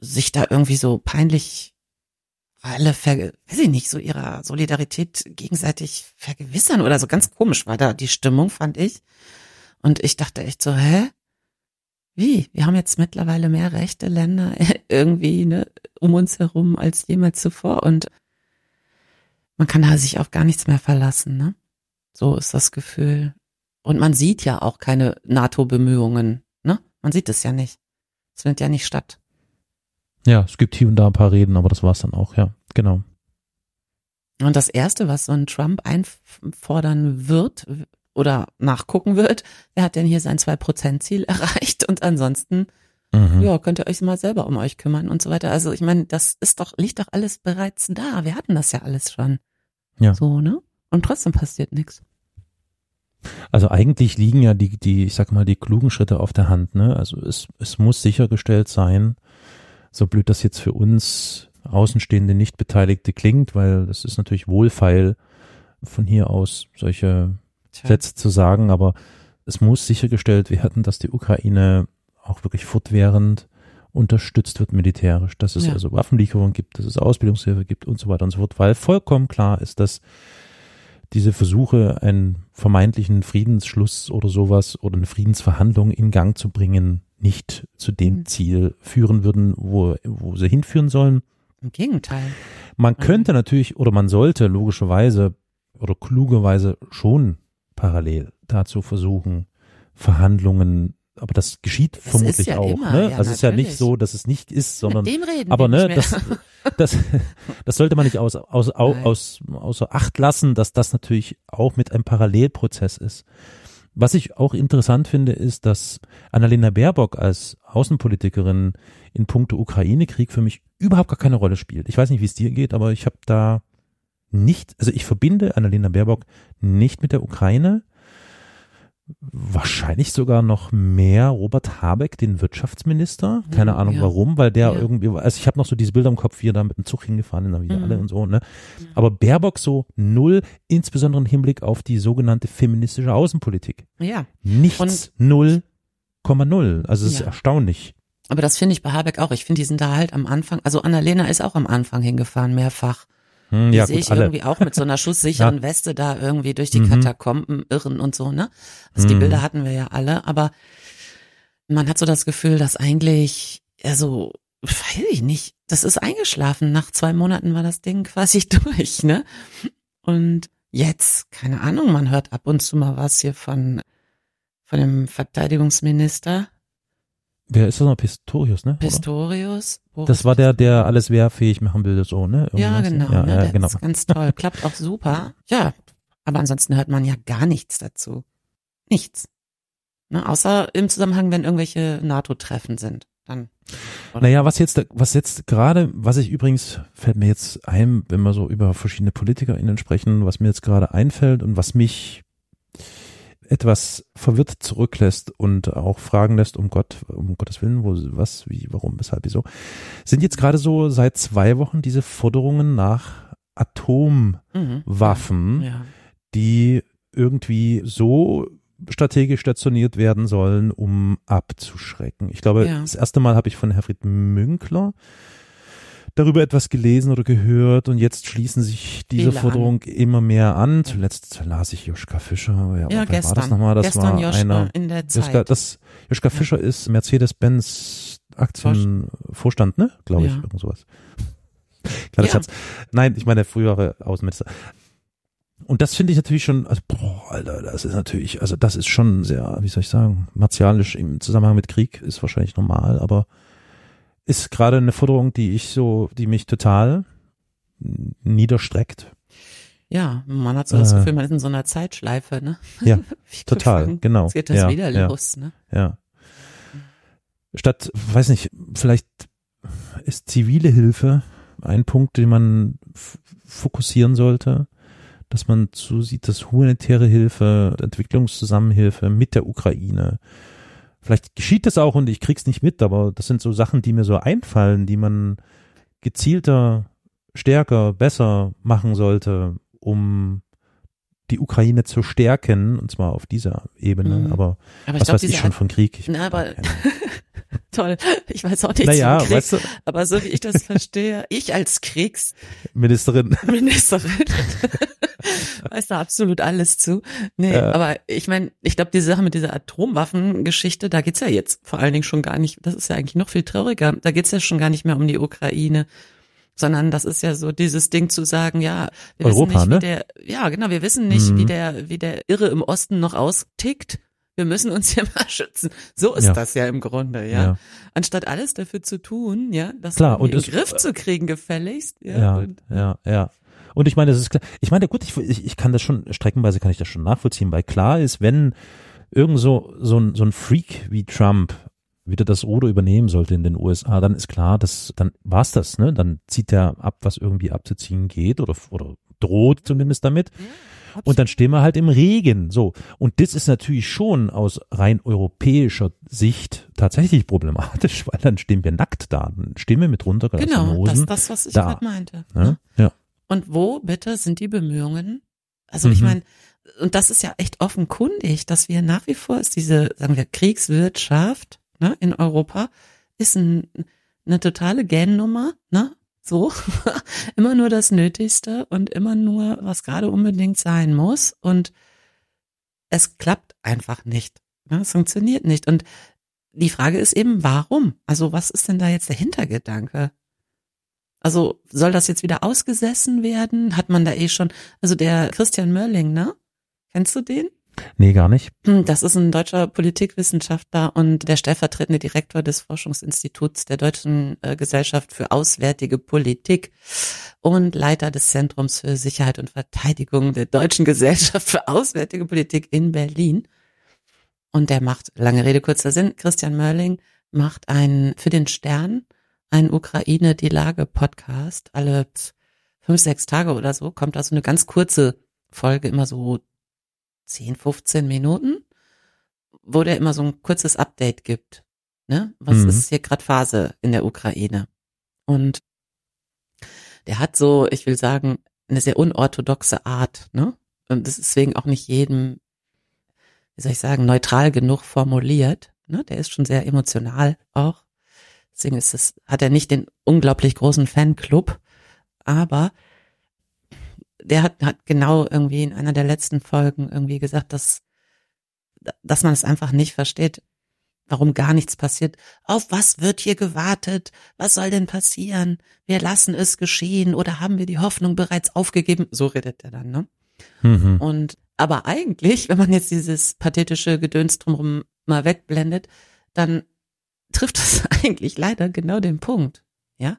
sich da irgendwie so peinlich alle, ver, weiß ich nicht, so ihrer Solidarität gegenseitig vergewissern oder so ganz komisch war da die Stimmung, fand ich. Und ich dachte echt so, hä? Wie? Wir haben jetzt mittlerweile mehr rechte Länder [LAUGHS] irgendwie ne, um uns herum als jemals zuvor und man kann da sich auf gar nichts mehr verlassen, ne? So ist das Gefühl. Und man sieht ja auch keine NATO-Bemühungen, ne? Man sieht es ja nicht. Es findet ja nicht statt. Ja, es gibt hier und da ein paar Reden, aber das war's dann auch, ja, genau. Und das erste, was so ein Trump einfordern wird oder nachgucken wird, wer hat denn hier sein 2%-Ziel erreicht und ansonsten, mhm. ja, könnt ihr euch mal selber um euch kümmern und so weiter. Also ich meine, das ist doch, liegt doch alles bereits da. Wir hatten das ja alles schon. Ja. So, ne? Und trotzdem passiert nichts. Also eigentlich liegen ja die, die, ich sag mal, die klugen Schritte auf der Hand. Ne? Also es, es muss sichergestellt sein, so blöd das jetzt für uns Außenstehende nicht Beteiligte klingt, weil das ist natürlich wohlfeil, von hier aus solche Tja. Sätze zu sagen, aber es muss sichergestellt werden, dass die Ukraine auch wirklich fortwährend unterstützt wird militärisch, dass es ja. also Waffenlieferungen gibt, dass es Ausbildungshilfe gibt und so weiter und so fort, weil vollkommen klar ist, dass diese Versuche, einen vermeintlichen Friedensschluss oder sowas oder eine Friedensverhandlung in Gang zu bringen, nicht zu dem mhm. Ziel führen würden, wo, wo sie hinführen sollen. Im Gegenteil. Man mhm. könnte natürlich oder man sollte logischerweise oder klugerweise schon parallel dazu versuchen, Verhandlungen aber das geschieht das vermutlich ja auch. Immer, ne? Ja, also es ist ja nicht so, dass es nicht ist, sondern Mit dem reden aber ne, das, das, [LAUGHS] das sollte man nicht aus, aus, aus, außer Acht lassen, dass das natürlich auch mit einem Parallelprozess ist. Was ich auch interessant finde, ist, dass Annalena Baerbock als Außenpolitikerin in puncto Ukraine-Krieg für mich überhaupt gar keine Rolle spielt. Ich weiß nicht, wie es dir geht, aber ich habe da nicht, also ich verbinde Annalena Baerbock nicht mit der Ukraine wahrscheinlich sogar noch mehr Robert Habeck, den Wirtschaftsminister. Keine mhm, Ahnung ja. warum, weil der ja. irgendwie, also ich habe noch so diese Bilder im Kopf, wie er da mit dem Zug hingefahren ist, wieder mhm. alle und so, ne? Aber Baerbock so null, insbesondere im Hinblick auf die sogenannte feministische Außenpolitik. Ja. Nichts, null, Komma null. Also es ja. ist erstaunlich. Aber das finde ich bei Habeck auch. Ich finde, die sind da halt am Anfang, also Annalena ist auch am Anfang hingefahren, mehrfach. Hm, die ja, sehe ich alle. irgendwie auch mit so einer [LAUGHS] schusssicheren ja. Weste da irgendwie durch die mhm. Katakomben irren und so, ne? Also mhm. die Bilder hatten wir ja alle, aber man hat so das Gefühl, dass eigentlich, also, weiß ich nicht, das ist eingeschlafen. Nach zwei Monaten war das Ding [LAUGHS] quasi durch, ne? Und jetzt, keine Ahnung, man hört ab und zu mal was hier von, von dem Verteidigungsminister. Wer ist das noch? Pistorius, ne? Pistorius. Das war der, der alles wehrfähig machen will, so, ne? Irgendwas. Ja, genau. Ja, ne? ja, genau. ist ganz toll. Klappt auch super. Ja, aber ansonsten hört man ja gar nichts dazu. Nichts. Ne? Außer im Zusammenhang, wenn irgendwelche NATO-Treffen sind. Dann. Oder? Naja, was jetzt, was jetzt gerade, was ich übrigens, fällt mir jetzt ein, wenn wir so über verschiedene PolitikerInnen sprechen, was mir jetzt gerade einfällt und was mich etwas verwirrt zurücklässt und auch fragen lässt, um Gott, um Gottes Willen, wo, was, wie, warum, weshalb, wieso, sind jetzt gerade so seit zwei Wochen diese Forderungen nach Atomwaffen, mhm. ja. die irgendwie so strategisch stationiert werden sollen, um abzuschrecken. Ich glaube, ja. das erste Mal habe ich von Herfried Münkler darüber etwas gelesen oder gehört und jetzt schließen sich diese Viele Forderung an. immer mehr an. Zuletzt las ich Joschka Fischer. Ja, ja gestern. War das nochmal? Das gestern war Joschka einer. In der Zeit. Joschka, das, Joschka Fischer ja. ist Mercedes-Benz Aktienvorstand, ne? Glaube ich, ja. irgend sowas. [LAUGHS] Kleiner ja. Schatz. Nein, ich meine frühere Außenminister. Und das finde ich natürlich schon, also, boah, Alter, das ist natürlich, also das ist schon sehr, wie soll ich sagen, martialisch im Zusammenhang mit Krieg ist wahrscheinlich normal, aber ist gerade eine Forderung, die ich so, die mich total niederstreckt. Ja, man hat so das äh, Gefühl, man ist in so einer Zeitschleife, ne? Ja, [LAUGHS] total, genau. Jetzt geht das ja, wieder ja, los, ne? Ja. Statt, weiß nicht, vielleicht ist zivile Hilfe ein Punkt, den man fokussieren sollte, dass man so sieht, dass humanitäre Hilfe, Entwicklungszusammenhilfe mit der Ukraine, Vielleicht geschieht das auch und ich krieg's nicht mit, aber das sind so Sachen, die mir so einfallen, die man gezielter, stärker, besser machen sollte, um die Ukraine zu stärken, und zwar auf dieser Ebene, mhm. aber, aber was glaub, weiß ich schon von Krieg? Ich na, aber [LAUGHS] toll, ich weiß auch nichts naja, von Krieg, weißt du, aber so wie ich das verstehe, [LAUGHS] ich als Kriegsministerin Ministerin [LAUGHS] weiß da absolut alles zu. Nee, ja. aber ich meine, ich glaube, diese Sache mit dieser Atomwaffengeschichte, da geht's ja jetzt vor allen Dingen schon gar nicht, das ist ja eigentlich noch viel trauriger, da geht's ja schon gar nicht mehr um die Ukraine, sondern das ist ja so dieses Ding zu sagen, ja, wir Europa, wissen nicht, ne? wie der, ja, genau, wir wissen nicht, mhm. wie der, wie der Irre im Osten noch austickt. Wir müssen uns hier [LAUGHS] mal schützen. So ist ja. das ja im Grunde, ja? ja. Anstatt alles dafür zu tun, ja, das Klar, und in den Griff zu kriegen, gefälligst. Ja, ja, ja, ja. Und ich meine, das ist klar. Ich meine, gut, ich, ich, ich kann das schon, streckenweise kann ich das schon nachvollziehen, weil klar ist, wenn irgend so, so ein, so ein Freak wie Trump wieder das Ruder übernehmen sollte in den USA, dann ist klar, dass, dann war's das, ne? Dann zieht er ab, was irgendwie abzuziehen geht oder, oder droht zumindest damit. Und dann stehen wir halt im Regen. So. Und das ist natürlich schon aus rein europäischer Sicht tatsächlich problematisch, [LAUGHS] weil dann stehen wir nackt da. Dann stehen wir mit runtergelassenen Genau, das Hosen ist das, was ich da. gerade meinte. Ja, ne? ja. Und wo bitte sind die Bemühungen? Also ich Mhm. meine, und das ist ja echt offenkundig, dass wir nach wie vor ist diese, sagen wir, Kriegswirtschaft ne, in Europa ist ein, eine totale Gähnnummer, ne? So, [LAUGHS] immer nur das Nötigste und immer nur, was gerade unbedingt sein muss. Und es klappt einfach nicht. Ne? Es funktioniert nicht. Und die Frage ist eben, warum? Also was ist denn da jetzt der Hintergedanke? Also soll das jetzt wieder ausgesessen werden? Hat man da eh schon, also der Christian Mörling, ne? Kennst du den? Nee, gar nicht. Hm, Das ist ein deutscher Politikwissenschaftler und der stellvertretende Direktor des Forschungsinstituts der Deutschen äh, Gesellschaft für Auswärtige Politik und Leiter des Zentrums für Sicherheit und Verteidigung der Deutschen Gesellschaft für Auswärtige Politik in Berlin. Und der macht, lange Rede, kurzer Sinn, Christian Mörling macht einen für den Stern, einen Ukraine die Lage Podcast. Alle fünf, sechs Tage oder so kommt da so eine ganz kurze Folge, immer so 10, 15 Minuten, wo der immer so ein kurzes Update gibt. Ne? Was Mhm. ist hier gerade Phase in der Ukraine? Und der hat so, ich will sagen, eine sehr unorthodoxe Art, ne? Und das ist deswegen auch nicht jedem, wie soll ich sagen, neutral genug formuliert. Ne? Der ist schon sehr emotional auch. Deswegen ist es, hat er nicht den unglaublich großen Fanclub, aber der hat, hat genau irgendwie in einer der letzten Folgen irgendwie gesagt, dass, dass man es einfach nicht versteht, warum gar nichts passiert. Auf was wird hier gewartet? Was soll denn passieren? Wir lassen es geschehen oder haben wir die Hoffnung bereits aufgegeben? So redet er dann, ne? Mhm. Und aber eigentlich, wenn man jetzt dieses pathetische Gedöns drumherum mal wegblendet, dann trifft das [LAUGHS] eigentlich leider genau den Punkt, ja?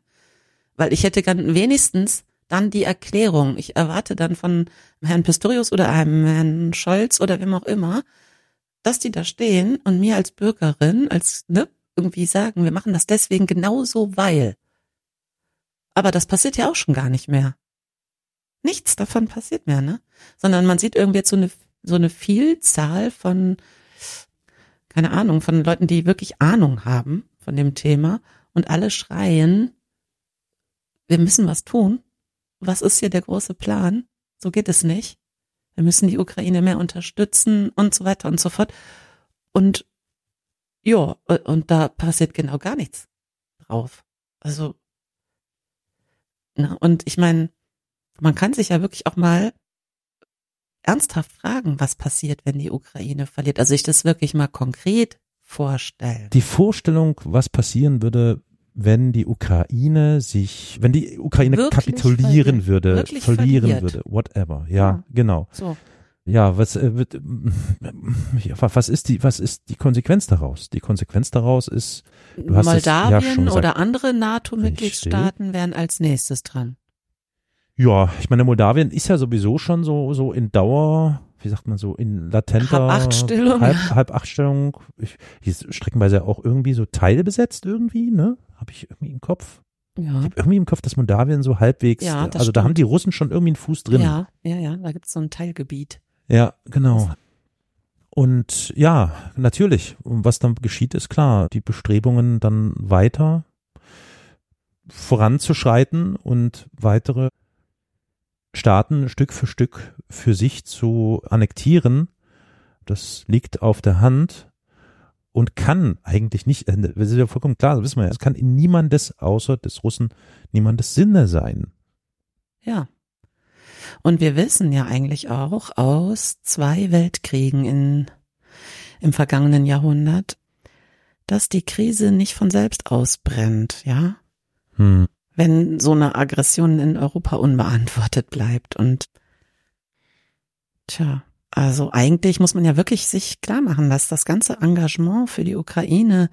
Weil ich hätte gern wenigstens dann die Erklärung. Ich erwarte dann von Herrn Pistorius oder einem Herrn Scholz oder wem auch immer, dass die da stehen und mir als Bürgerin, als, ne, irgendwie sagen, wir machen das deswegen genauso, weil. Aber das passiert ja auch schon gar nicht mehr. Nichts davon passiert mehr, ne? Sondern man sieht irgendwie jetzt so eine, so eine Vielzahl von, keine Ahnung, von Leuten, die wirklich Ahnung haben von dem Thema und alle schreien, wir müssen was tun. Was ist hier der große Plan? So geht es nicht. Wir müssen die Ukraine mehr unterstützen und so weiter und so fort. Und ja, und da passiert genau gar nichts drauf. Also, na, und ich meine, man kann sich ja wirklich auch mal ernsthaft fragen, was passiert, wenn die Ukraine verliert. Also sich das wirklich mal konkret vorstellen. Die Vorstellung, was passieren würde, wenn die Ukraine sich, wenn die Ukraine Wirklich kapitulieren verliert. würde, Wirklich verlieren verliert. würde, whatever. Ja, Ja. genau. So. Ja, was äh, wird, was ist die, was ist die Konsequenz daraus? Die Konsequenz daraus ist, Du hast es ja Moldawien schon gesagt. oder andere NATO-Mitgliedstaaten wären als nächstes dran. ja, ich meine, Moldawien ist ja sowieso schon so, so in Dauer, wie sagt man so, in latenter Halb-Acht-Stellung, halb, ja. halb acht Stellung. Ich, die ist streckenweise auch irgendwie so teilbesetzt irgendwie, ne? Habe ich irgendwie im Kopf. Ja. Ich habe irgendwie im Kopf, dass Moldawien so halbwegs, Ja, also da stimmt. haben die Russen schon irgendwie einen Fuß drin. Ja, ja, ja, da gibt's so ein Teilgebiet. Ja, genau. Und ja, natürlich, was dann geschieht, ist klar, die Bestrebungen dann weiter voranzuschreiten und weitere Staaten Stück für Stück für sich zu annektieren, das liegt auf der Hand und kann eigentlich nicht, äh, das ist ja vollkommen klar, das wissen wir ja, es kann in niemandes, außer des Russen, niemandes Sinne sein. Ja. Und wir wissen ja eigentlich auch aus zwei Weltkriegen in, im vergangenen Jahrhundert, dass die Krise nicht von selbst ausbrennt, ja? Hm. Wenn so eine Aggression in Europa unbeantwortet bleibt und tja, also eigentlich muss man ja wirklich sich klar machen, dass das ganze Engagement für die Ukraine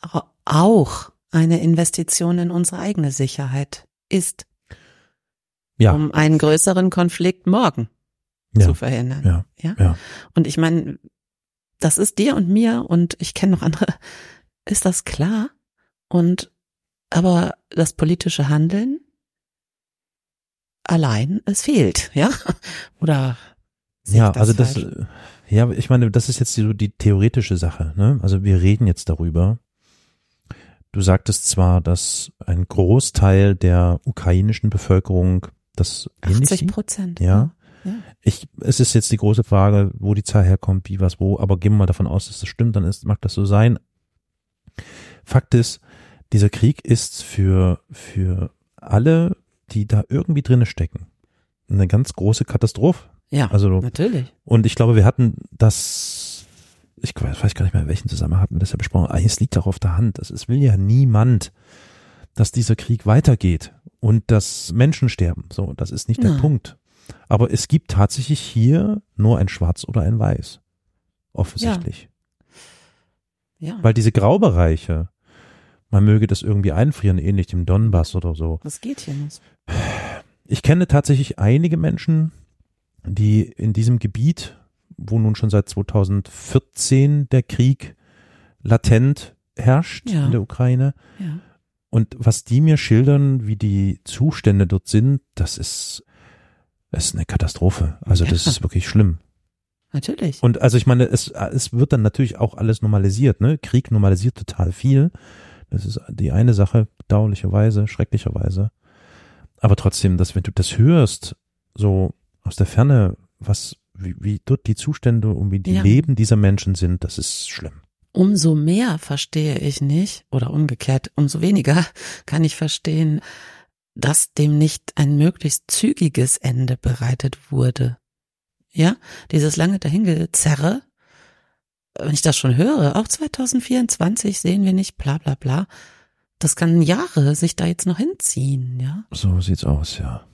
au- auch eine Investition in unsere eigene Sicherheit ist, Ja, um einen größeren Konflikt morgen Ja. zu verhindern. ja, Ja? ja. Und ich meine, das ist dir und mir und ich kenne noch andere, ist das klar? Und aber das politische Handeln allein, es fehlt, ja? Oder Ja, ich also das, falsch? äh, ja, ich meine, das ist jetzt so die theoretische Sache. Ne? Also wir reden jetzt darüber. Du sagtest zwar, dass ein Großteil der ukrainischen Bevölkerung das ähnlich 80 sieht. Prozent. Ja. ja. Ich, es ist jetzt die große Frage, wo die Zahl herkommt, wie was wo, aber gehen wir mal davon aus, dass das stimmt, dann ist, mag das so sein. Fakt ist, dieser Krieg ist für, für alle, die da irgendwie drinne stecken, eine ganz große Katastrophe. Ja, Also natürlich. und ich glaube, wir hatten das, ich weiß gar nicht mehr, in welchem Zusammenhang hatten wir das ja besprochen. Eigentlich, es liegt auch auf der Hand. Es, es will ja niemand, dass dieser Krieg weitergeht und dass Menschen sterben. So, das ist nicht der Nein. Punkt. Aber es gibt tatsächlich hier nur ein Schwarz oder ein Weiß. Offensichtlich. Ja. Weil diese Graubereiche, man möge das irgendwie einfrieren, ähnlich dem Donbass oder so. Was geht hier nicht? Ich kenne tatsächlich einige Menschen, die in diesem Gebiet, wo nun schon seit 2014 der Krieg latent herrscht Ja. in der Ukraine. Ja. Und was die mir schildern, wie die Zustände dort sind, das ist, das ist eine Katastrophe. Also das Ja. ist wirklich schlimm. Natürlich. Und also ich meine, es, es wird dann natürlich auch alles normalisiert, ne? Krieg normalisiert total viel. Das ist die eine Sache, bedauerlicherweise, schrecklicherweise. Aber trotzdem, dass wenn du das hörst, so aus der Ferne, was, wie, wie dort die Zustände und wie die Ja. Leben dieser Menschen sind, das ist schlimm. umso mehr verstehe ich nicht, oder umgekehrt, umso weniger [LAUGHS] kann ich verstehen, dass dem nicht ein möglichst zügiges Ende bereitet wurde. Ja, dieses lange Dahingezerre, wenn ich das schon höre, auch 2024 sehen wir nicht, bla bla bla, das kann Jahre sich da jetzt noch hinziehen, ja. So sieht's aus, ja.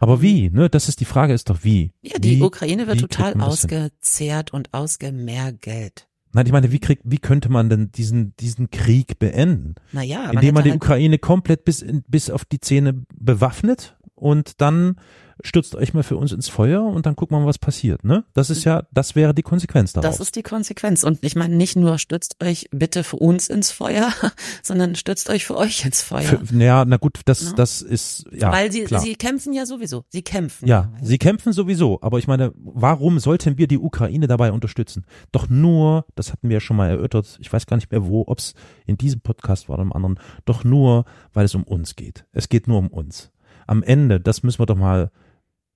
Aber wie, ne? Das ist die Frage, ist doch wie. Ja, die wie, Ukraine wird total man ausgezehrt und ausgemergelt. Nein, ich meine, wie kriegt, wie könnte man denn diesen, diesen Krieg beenden? Naja, indem man die halt- Ukraine komplett bis, in, bis auf die Zähne bewaffnet und dann stürzt euch mal für uns ins Feuer und dann gucken wir mal, was passiert, ne? Das ist ja, das wäre die Konsequenz daraus. Das ist die Konsequenz. Und ich meine, nicht nur stützt euch bitte für uns ins Feuer, [LAUGHS] sondern stützt euch für euch ins Feuer. Für, ja, na gut, das, Ja. das ist, ja, Weil sie, klar. sie kämpfen ja sowieso. Sie kämpfen. ja, sie kämpfen sowieso, aber ich meine, warum sollten wir die Ukraine dabei unterstützen? Doch nur, das hatten wir ja schon mal erörtert, ich weiß gar nicht mehr wo, ob es in diesem Podcast war oder im anderen, doch nur, weil es um uns geht. Es geht nur um uns. Am Ende, das müssen wir doch mal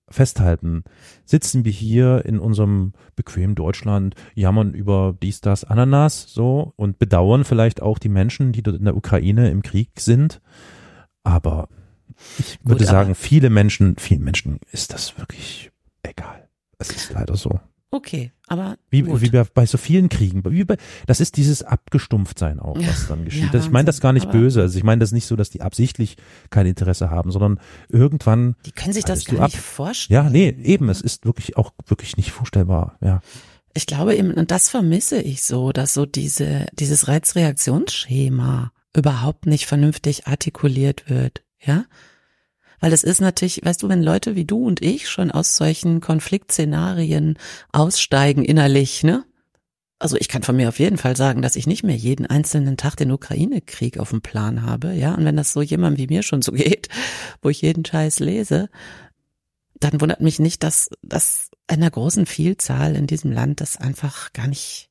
festhalten, sitzen wir hier in unserem bequemen Deutschland, jammern über dies, das, Ananas, so, und bedauern vielleicht auch die Menschen, die dort in der Ukraine im Krieg sind. Aber ich würde Gut, sagen, viele Menschen, vielen Menschen ist das wirklich egal. Es ist leider so. Okay, aber Wie, gut. wie bei, bei so vielen Kriegen. Wie bei, das ist dieses Abgestumpftsein auch, was dann geschieht. Ja, ich meine das gar nicht böse. Also ich meine das nicht so, dass die absichtlich kein Interesse haben, sondern irgendwann die können sich das gar nicht ab? vorstellen. ja, nee, eben, es ist wirklich auch wirklich nicht vorstellbar, ja. Ich glaube eben, und das vermisse ich so, dass so diese, dieses Reizreaktionsschema überhaupt nicht vernünftig artikuliert wird, ja? Weil es ist natürlich, weißt du, wenn Leute wie du und ich schon aus solchen Konfliktszenarien aussteigen innerlich, ne? Also ich kann von mir auf jeden Fall sagen, dass ich nicht mehr jeden einzelnen Tag den Ukraine-Krieg auf dem Plan habe, ja? Und wenn das so jemand wie mir schon so [LAUGHS] geht, wo ich jeden Scheiß lese, dann wundert mich nicht, dass, dass einer großen Vielzahl in diesem Land das einfach gar nicht,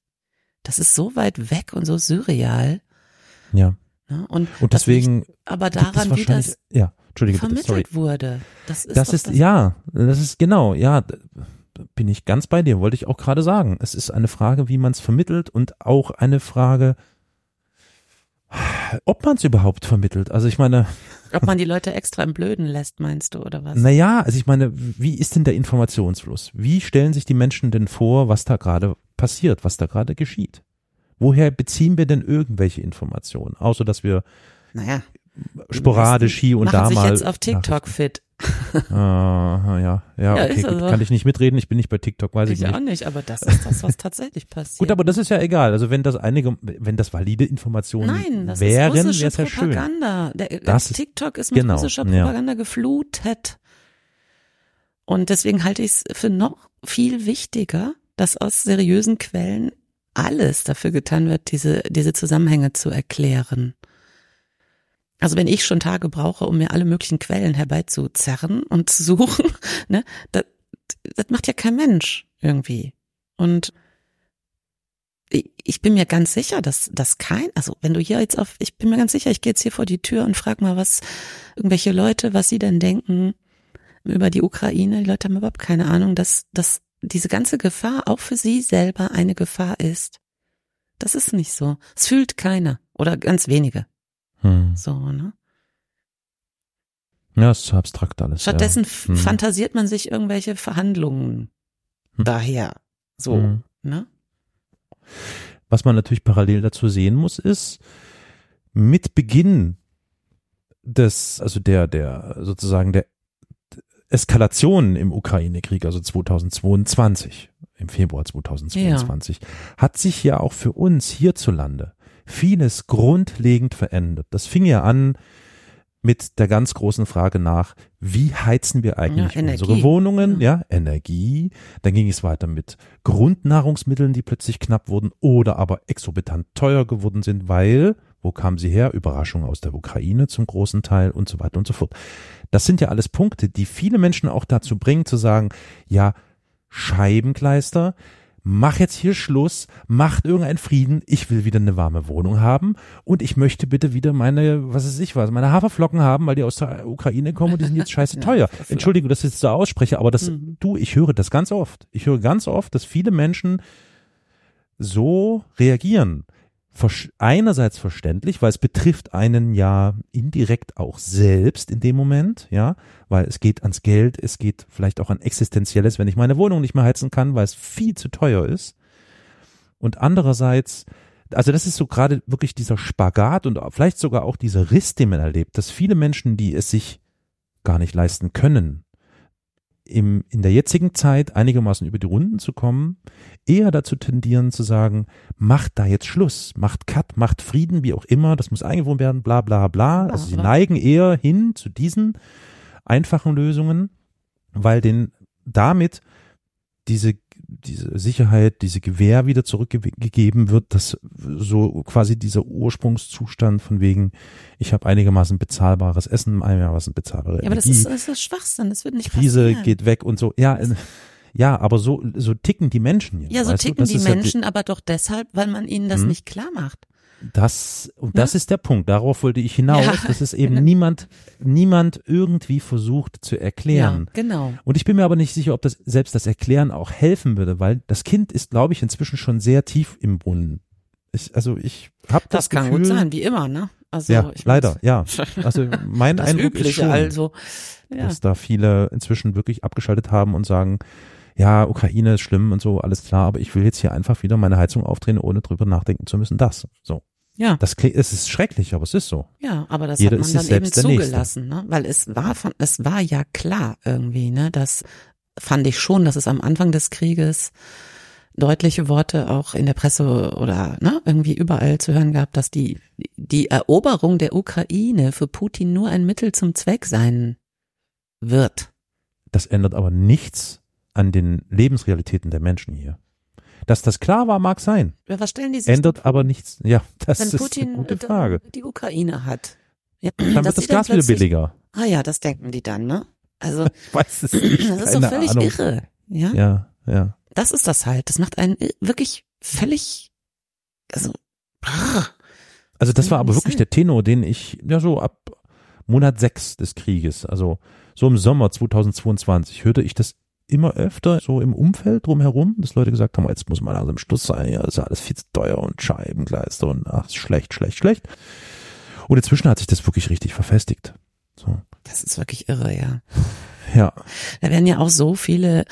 das ist so weit weg und so surreal. Ja. Ne? Und, Und deswegen aber daran, wie das ja, Entschuldige bitte, vermittelt sorry. wurde. Das ist, Das ist, das, ja, das ist genau, ja, bin ich ganz bei dir, wollte ich auch gerade sagen. Es ist eine Frage, wie man es vermittelt und auch eine Frage, ob man es überhaupt vermittelt. Also ich meine, Ob man die Leute extra im Blöden lässt, meinst du, oder was? naja, also ich meine, wie ist denn der Informationsfluss? Wie stellen sich die Menschen denn vor, was da gerade passiert, was da gerade geschieht? Woher beziehen wir denn irgendwelche Informationen? Außer dass wir Naja. Sporadisch hier und da sich mal. jetzt auf TikTok fit. Ah, ja, ja, Ja, okay, gut. also. Kann ich nicht mitreden, ich bin nicht bei TikTok, weiß ich, Ich nicht. auch nicht, aber das ist das, was [LAUGHS] tatsächlich passiert. Gut, aber das ist ja egal. Also wenn das einige, wenn das valide Informationen Nein, das wären, ist wäre es ja schön. Propaganda. Der, Das ist- TikTok ist mit genau, russischer ja. Propaganda geflutet. Und deswegen halte ich es für noch viel wichtiger, dass aus seriösen Quellen alles dafür getan wird, diese, diese Zusammenhänge zu erklären. Also wenn ich schon Tage brauche, um mir alle möglichen Quellen herbeizuzerren und zu suchen, [LAUGHS] ne, da, das macht ja kein Mensch irgendwie. Und ich bin mir ganz sicher, dass das kein, also wenn du hier jetzt auf, ich bin mir ganz sicher, ich gehe jetzt hier vor die Tür und frag mal, was irgendwelche Leute, was sie denn denken über die Ukraine. Die Leute haben überhaupt keine Ahnung, dass, dass diese ganze Gefahr auch für sie selber eine Gefahr ist. Das ist nicht so. Es fühlt keiner oder ganz wenige. Hm. So, ne? Ja, ist zu abstrakt alles. Stattdessen ja. hm. fantasiert man sich irgendwelche Verhandlungen hm. daher. So, hm. ne? Was man natürlich parallel dazu sehen muss, ist, mit Beginn des, also der, der, sozusagen der Eskalation im Ukraine-Krieg, also 2022, im Februar 2022, ja. hat sich ja auch für uns hierzulande vieles grundlegend verändert. Das fing ja an mit der ganz großen Frage nach, wie heizen wir eigentlich ja, unsere Wohnungen? Ja. ja, Energie. Dann ging es weiter mit Grundnahrungsmitteln, die plötzlich knapp wurden oder aber exorbitant teuer geworden sind, weil, wo kamen sie her? Überraschung aus der Ukraine zum großen Teil und so weiter und so fort. Das sind ja alles Punkte, die viele Menschen auch dazu bringen zu sagen, ja, Scheibenkleister, mach jetzt hier Schluss, macht irgendeinen Frieden, ich will wieder eine warme Wohnung haben und ich möchte bitte wieder meine, was weiß ich was, meine Haferflocken haben, weil die aus der Ukraine kommen und die sind jetzt [LAUGHS] scheiße teuer. Entschuldigung, dass ich das so ausspreche, aber das, mhm. du, ich höre das ganz oft. Ich höre ganz oft, dass viele Menschen so reagieren einerseits verständlich, weil es betrifft einen ja indirekt auch selbst in dem Moment, ja, weil es geht ans Geld, es geht vielleicht auch an Existenzielles, wenn ich meine Wohnung nicht mehr heizen kann, weil es viel zu teuer ist. Und andererseits, also das ist so gerade wirklich dieser Spagat und vielleicht sogar auch dieser Riss, den man erlebt, dass viele Menschen, die es sich gar nicht leisten können, im, in der jetzigen Zeit einigermaßen über die Runden zu kommen, eher dazu tendieren zu sagen, macht da jetzt Schluss, macht Cut, macht Frieden, wie auch immer, das muss eingewohnt werden, bla bla bla. Also sie neigen eher hin zu diesen einfachen Lösungen, weil den damit diese diese Sicherheit, diese Gewähr wieder zurückgegeben wird, dass so quasi dieser Ursprungszustand von wegen, ich habe einigermaßen bezahlbares Essen, einigermaßen bezahlbare Ja, aber das ist, das ist Schwachsinn, das wird nicht Krise passieren. geht weg und so. Ja, ja, aber so, so ticken die Menschen jetzt. Ja, so ticken die Menschen, ja die, aber doch deshalb, weil man ihnen das hm? nicht klar macht. Das, und das ja? ist der Punkt. Darauf wollte ich hinaus, ja. dass es eben [LAUGHS] niemand, niemand irgendwie versucht zu erklären. Ja, genau. Und ich bin mir aber nicht sicher, ob das selbst das Erklären auch helfen würde, weil das Kind ist, glaube ich, inzwischen schon sehr tief im Brunnen. Ich, also ich habe das, das kann Gefühl, gut sein, wie immer, ne? Also ja, leider, ja. [LAUGHS] Also mein das Eindruck Übliche, ist schon, also, ja. dass da viele inzwischen wirklich abgeschaltet haben und sagen, ja, Ukraine ist schlimm und so, alles klar, aber ich will jetzt hier einfach wieder meine Heizung aufdrehen, ohne drüber nachdenken zu müssen. Das, so. Ja. Das es ist schrecklich, aber es ist so. Ja, aber das Jeder hat man dann eben zugelassen, ne? Weil es war von, es war ja klar irgendwie, ne? Das fand ich schon, dass es am Anfang des Krieges deutliche Worte auch in der Presse oder ne, irgendwie überall zu hören gab, dass die, die Eroberung der Ukraine für Putin nur ein Mittel zum Zweck sein wird. Das ändert aber nichts an den Lebensrealitäten der Menschen hier. Dass das klar war, mag sein. Ja, was stellen die sich Ändert aber nichts. Ja, das wenn ist Putin eine gute Frage. die Ukraine hat. Ja, dann wird das Gas wieder billiger. Ah ja, das denken die dann, ne? Also [LAUGHS] ich weiß es nicht. Das ist doch völlig Ahnung. irre. Ja? ja, ja. Das ist das halt. Das macht einen wirklich völlig, also. Also das war aber wirklich der Tenor, den ich ja so ab Monat sechs des Krieges, also so im Sommer 2022, hörte ich das immer öfter so im Umfeld drumherum, dass Leute gesagt haben, jetzt muss man also im Schluss sein, ja, ist ja alles viel zu teuer und Scheibengleister und ach, schlecht, schlecht, schlecht. Und inzwischen hat sich das wirklich richtig verfestigt. So. Das ist wirklich irre, ja. Ja. Da werden ja auch so viele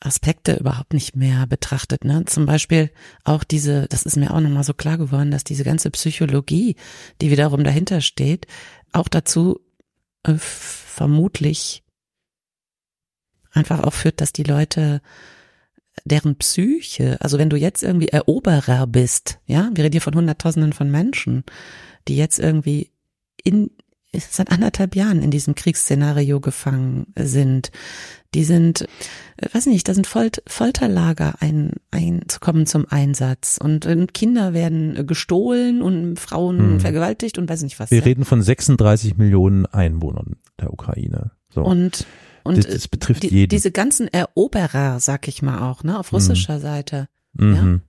Aspekte überhaupt nicht mehr betrachtet, ne? Zum Beispiel auch diese, das ist mir auch nochmal so klar geworden, dass diese ganze Psychologie, die wiederum dahinter steht, auch dazu äh, vermutlich einfach auch führt, dass die Leute deren Psyche, also wenn du jetzt irgendwie Eroberer bist, ja, wir reden hier von Hunderttausenden von Menschen, die jetzt irgendwie in seit anderthalb Jahren in diesem Kriegsszenario gefangen sind. Die sind, äh, weiß nicht, da sind Folt Folterlager ein, einzukommen zum Einsatz und, und, Kinder werden gestohlen und Frauen hm. vergewaltigt und weiß nicht was. Wir ja. reden von 36 Millionen Einwohnern der Ukraine. So. Und Und das, das betrifft die, jeden. diese ganzen Eroberer, sag ich mal auch, ne, auf russischer mhm. Seite, mhm. ja,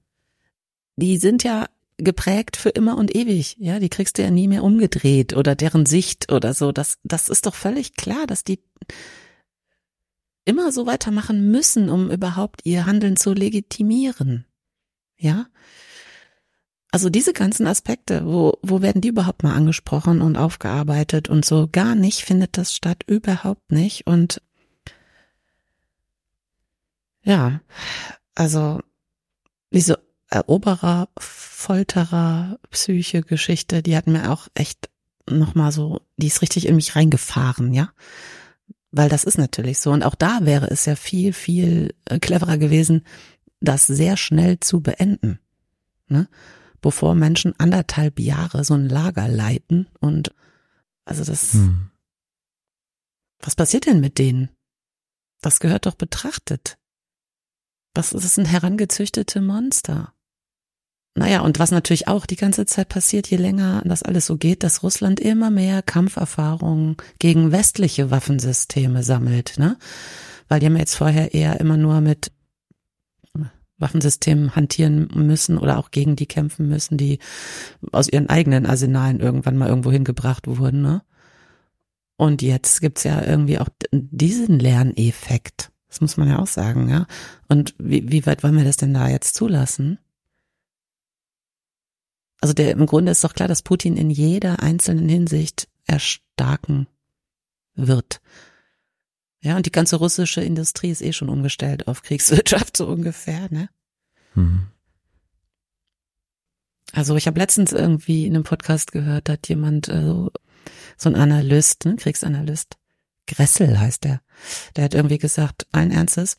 die sind ja geprägt für immer und ewig, ja, die kriegst du ja nie mehr umgedreht oder deren Sicht oder so. Das, das ist doch völlig klar, dass die immer so weitermachen müssen, um überhaupt ihr Handeln zu legitimieren. Ja? Also diese ganzen Aspekte, wo, wo werden die überhaupt mal angesprochen und aufgearbeitet und so? Gar nicht findet das statt, überhaupt nicht. Und ja, also diese Eroberer, Folterer, Psyche, Geschichte, die hat mir auch echt nochmal so, die ist richtig in mich reingefahren, ja. Weil das ist natürlich so. Und auch da wäre es ja viel, viel äh, cleverer gewesen, das sehr schnell zu beenden. Ne? Bevor Menschen anderthalb Jahre so ein Lager leiten und also das. Hm. Was passiert denn mit denen? Das gehört doch betrachtet. Was das sind herangezüchtete Monster. Naja, und was natürlich auch die ganze Zeit passiert, je länger das alles so geht, dass Russland immer mehr Kampferfahrungen gegen westliche Waffensysteme sammelt, ne? Weil die haben jetzt vorher eher immer nur mit Waffensystemen hantieren müssen oder auch gegen die kämpfen müssen, die aus ihren eigenen Arsenalen irgendwann mal irgendwo hingebracht wurden, ne? Und jetzt gibt's ja irgendwie auch diesen Lerneffekt. Das muss man ja auch sagen, ja. Und wie, wie weit wollen wir das denn da jetzt zulassen? Also der im Grunde ist doch klar, dass Putin in jeder einzelnen Hinsicht erstarken wird. Ja, und die ganze russische Industrie ist eh schon umgestellt auf Kriegswirtschaft, [LAUGHS] so ungefähr, ne? Mhm. Also ich habe letztens irgendwie in einem Podcast gehört, hat jemand äh, so, ein Analyst, ne, Kriegsanalyst, Gressel heißt der, der hat irgendwie gesagt, ein Ernstes,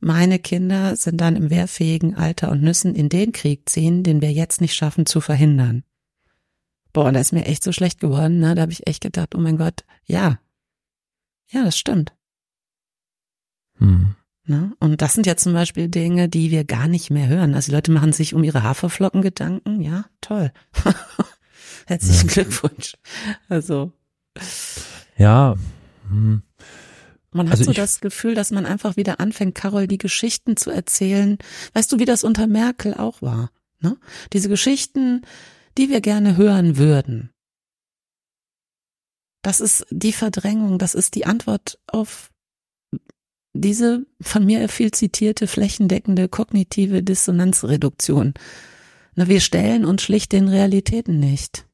meine Kinder sind dann im wehrfähigen Alter und müssen in den Krieg ziehen, den wir jetzt nicht schaffen zu verhindern. Boah, und da ist mir echt so schlecht geworden, ne? Da habe ich echt gedacht, oh mein Gott, ja. Ja, das stimmt. Hm. Ne? Und das sind ja zum Beispiel Dinge, die wir gar nicht mehr hören. Also die Leute machen sich um ihre Haferflocken Gedanken, ja, toll. [LAUGHS] Herzlichen ja. Glückwunsch. Also. Ja. Hm. Man hat also so das Gefühl, dass man einfach wieder anfängt, Carol, die Geschichten zu erzählen. Weißt du, wie das unter Merkel auch war? Ne? Diese Geschichten, die wir gerne hören würden. Das ist die Verdrängung, das ist die Antwort auf diese von mir viel zitierte flächendeckende kognitive Dissonanzreduktion. Na, wir stellen uns schlicht den Realitäten nicht.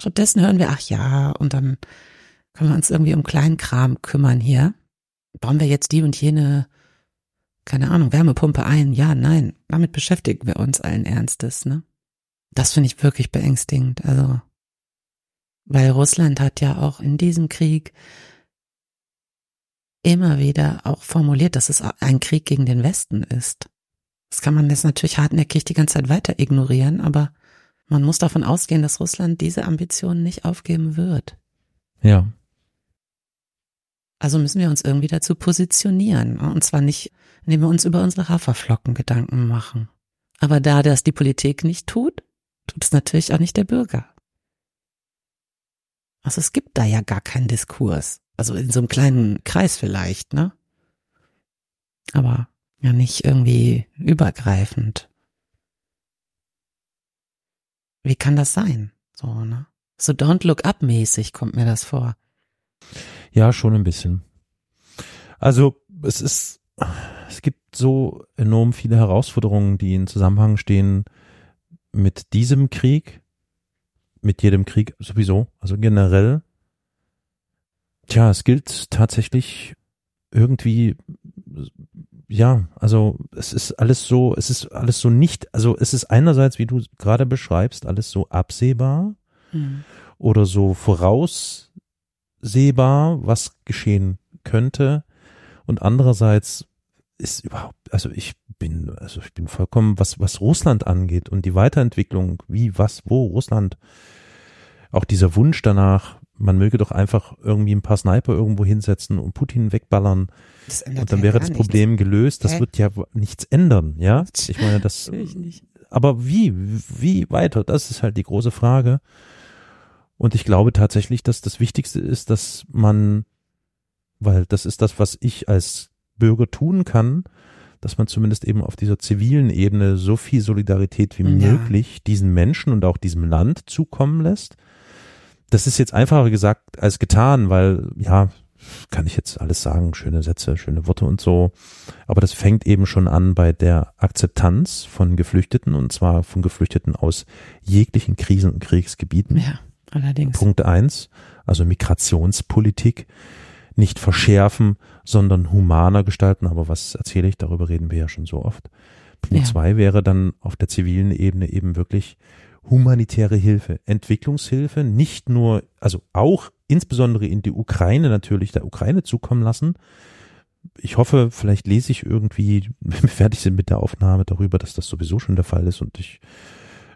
Stattdessen hören wir, ach ja, und dann können wir uns irgendwie um Kleinkram kümmern hier bauen wir jetzt die und jene, keine Ahnung, Wärmepumpe ein? Ja, nein. Damit beschäftigen wir uns allen Ernstes, ne? Das finde ich wirklich beängstigend. Also, weil Russland hat ja auch in diesem Krieg immer wieder auch formuliert, dass es ein Krieg gegen den Westen ist. Das kann man jetzt natürlich hartnäckig die ganze Zeit weiter ignorieren, aber man muss davon ausgehen, dass Russland diese Ambitionen nicht aufgeben wird. Ja. Also müssen wir uns irgendwie dazu positionieren. Und zwar nicht, indem wir uns über unsere Haferflocken Gedanken machen. Aber da das die Politik nicht tut, tut es natürlich auch nicht der Bürger. Also es gibt da ja gar keinen Diskurs. Also in so einem kleinen Kreis vielleicht, ne? Aber ja nicht irgendwie übergreifend. Wie kann das sein? So, ne? So Don't Look Up mäßig kommt mir das vor. Ja, schon ein bisschen. Also es ist, es gibt so enorm viele Herausforderungen, die in Zusammenhang stehen mit diesem Krieg, mit jedem Krieg sowieso, also generell. Tja, es gilt tatsächlich irgendwie, ja, also es ist alles so, es ist alles so nicht, also es ist einerseits, wie du gerade beschreibst, alles so absehbar mhm. oder so voraus sehbar, was geschehen könnte. Und andererseits ist überhaupt, also ich bin, also ich bin vollkommen, was, was Russland angeht und die Weiterentwicklung, wie, was, wo Russland, auch dieser Wunsch danach, man möge doch einfach irgendwie ein paar Sniper irgendwo hinsetzen und Putin wegballern. und dann wäre das Problem nichts. gelöst. Das Hä? wird ja nichts ändern, ja? Ich meine, das, aber wie, wie weiter? Das ist halt die große Frage. Und ich glaube tatsächlich, dass das Wichtigste ist, dass man weil das ist das, was ich als Bürger tun kann, dass man zumindest eben auf dieser zivilen Ebene so viel Solidarität wie Ja. möglich diesen Menschen und auch diesem Land zukommen lässt. Das ist jetzt einfacher gesagt als getan, weil ja, kann ich jetzt alles sagen, schöne Sätze, schöne Worte und so. Aber das fängt eben schon an bei der Akzeptanz von Geflüchteten und zwar von Geflüchteten aus jeglichen Krisen- und Kriegsgebieten. Ja, allerdings. Punkt eins, also Migrationspolitik nicht verschärfen, sondern humaner gestalten. Aber was erzähle ich? Darüber reden wir ja schon so oft. Punkt Ja. zwei wäre dann auf der zivilen Ebene eben wirklich humanitäre Hilfe, Entwicklungshilfe, nicht nur, also auch insbesondere in die Ukraine natürlich, der Ukraine zukommen lassen. Ich hoffe, vielleicht lese ich irgendwie, [LAUGHS] wenn wir fertig sind mit der Aufnahme darüber, dass das sowieso schon der Fall ist und ich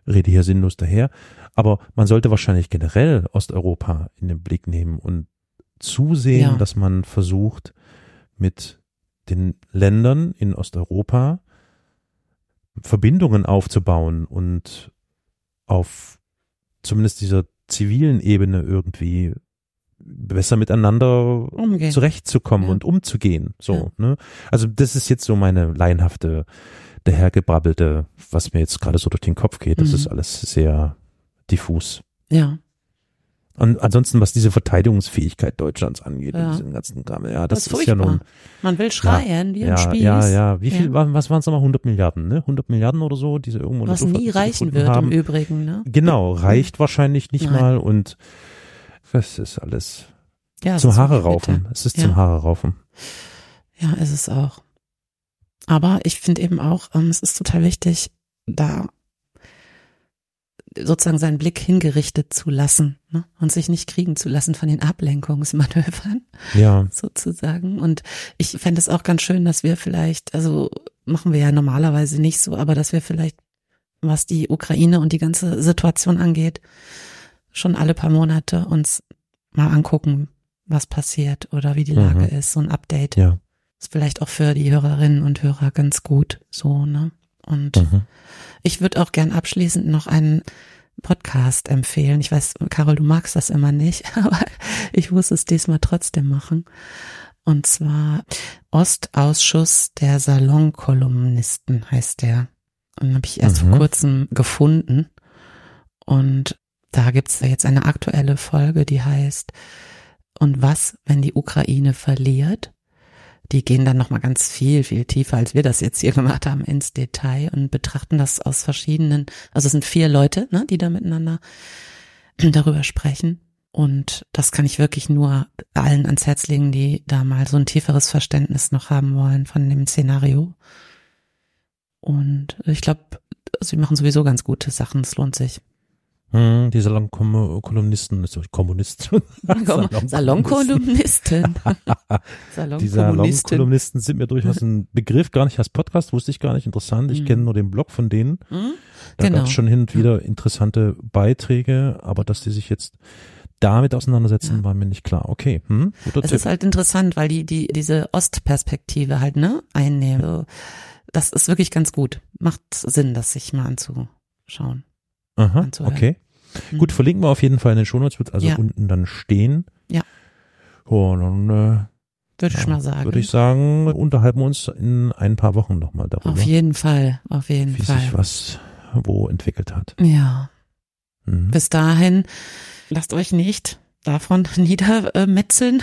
rede hier sinnlos daher. Aber man sollte wahrscheinlich generell Osteuropa in den Blick nehmen und zusehen, Ja. dass man versucht, mit den Ländern in Osteuropa Verbindungen aufzubauen und auf zumindest dieser zivilen Ebene irgendwie besser miteinander Umgehen. zurechtzukommen Ja. und umzugehen. So, ne? Also das ist jetzt so meine laienhafte, dahergebrabbelte, was mir jetzt gerade so durch den Kopf geht. Das Mhm. ist alles sehr diffus. Ja, Und ansonsten, was diese Verteidigungsfähigkeit Deutschlands angeht, Ja. und diesen ganzen Kram, ja, das, das, ist ist ja nun, Man will schreien wie ja, ein Spieß. ja, ja. Wie viel, Ja. was waren es nochmal? 100 Milliarden, ne? 100 Milliarden oder so, diese irgendwo Was nie reichen wird haben. im Übrigen, ne? Genau, reicht wahrscheinlich nicht Nein. mal und das ist alles Ja, zum Haare raufen. Es ist Ja. zum Haare raufen. Ja, ist es auch. Aber ich finde eben auch, ähm, es ist total wichtig, da sozusagen seinen Blick hingerichtet zu lassen ne? und sich nicht kriegen zu lassen von den Ablenkungsmanövern Ja, [LAUGHS] sozusagen. Und ich fände es auch ganz schön, dass wir vielleicht, also machen wir ja normalerweise nicht so, aber dass wir vielleicht, was die Ukraine und die ganze Situation angeht, schon alle paar Monate uns mal angucken, was passiert oder wie die Lage Mhm. ist, so ein Update. ja. Ist vielleicht auch für die Hörerinnen und Hörer ganz gut, so, ne? Und Mhm. ich würde auch gern abschließend noch einen Podcast empfehlen. Ich weiß, Carol, du magst das immer nicht, [LAUGHS] aber ich muss es diesmal trotzdem machen. Und zwar Ostausschuss der Salonkolumnisten heißt der. Und habe ich erst Mhm. vor kurzem gefunden. Und da gibt's jetzt eine aktuelle Folge, die heißt Und was, wenn die Ukraine verliert? Die gehen dann nochmal ganz viel, viel tiefer, als wir das jetzt hier gemacht haben, ins Detail und betrachten das aus verschiedenen, also es sind vier Leute, ne, die da miteinander [CLEARS THROAT] darüber sprechen. Und das kann ich wirklich nur allen ans Herz legen, die da mal so ein tieferes Verständnis noch haben wollen von dem Szenario. Und ich glaube, sie machen sowieso ganz gute Sachen, es lohnt sich. Hm, die Salonkolumnisten, Kommunisten. [LAUGHS] Salonkolumnistin. [LAUGHS] Die Salonkommunistin. Salonkolumnisten sind mir durchaus ein Begriff, gar nicht als Podcast, wusste ich gar nicht interessant. Ich Mhm. kenne nur den Blog von denen. Hm? Da Genau. gab es schon hin und wieder interessante Beiträge, aber dass die sich jetzt damit auseinandersetzen, Ja. war mir nicht klar. Okay, hm, guter Es Tipp. ist halt interessant, weil die, die, diese Ostperspektive halt, ne, einnehmen. So, Das ist wirklich ganz gut. Macht Sinn, das sich mal anzuschauen. Aha, okay. Mhm. Gut, verlinken wir auf jeden Fall in den Shownotes, wird also Ja. unten dann stehen. Ja. Oh, dann äh, Würde ich ja, mal sagen. würde ich sagen, unterhalten wir uns in ein paar Wochen nochmal darüber, auf jeden Fall, auf jeden wie Fall. sich was wo entwickelt hat. Ja, Mhm. bis dahin, lasst euch nicht davon [LAUGHS] niedermetzeln.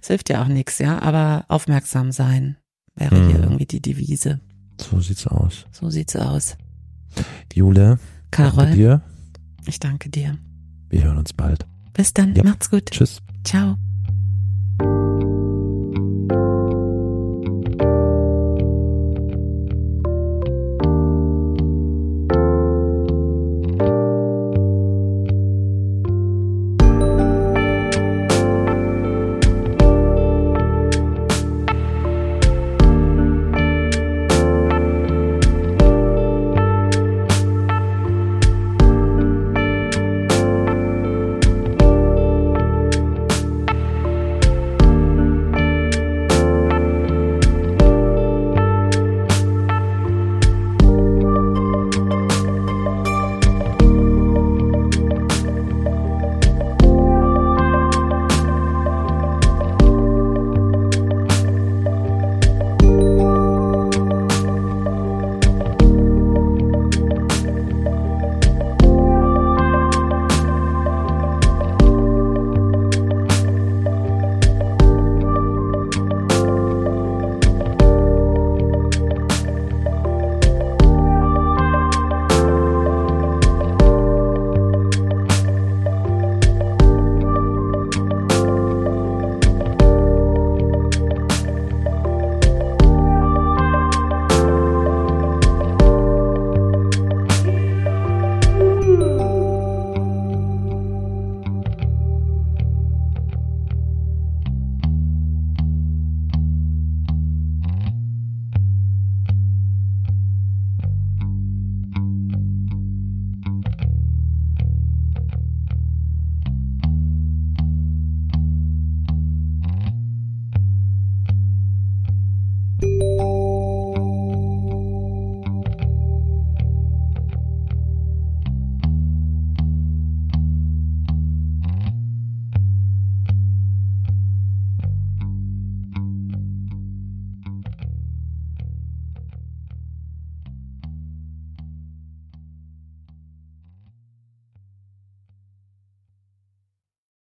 Es hilft ja auch nichts, ja, aber aufmerksam sein wäre hier Mhm. irgendwie die Devise. So sieht's aus. So sieht's aus. Jule, danke Carol, dir. Ich danke dir. Wir hören uns bald. Bis dann, Ja. macht's gut. Tschüss. Ciao.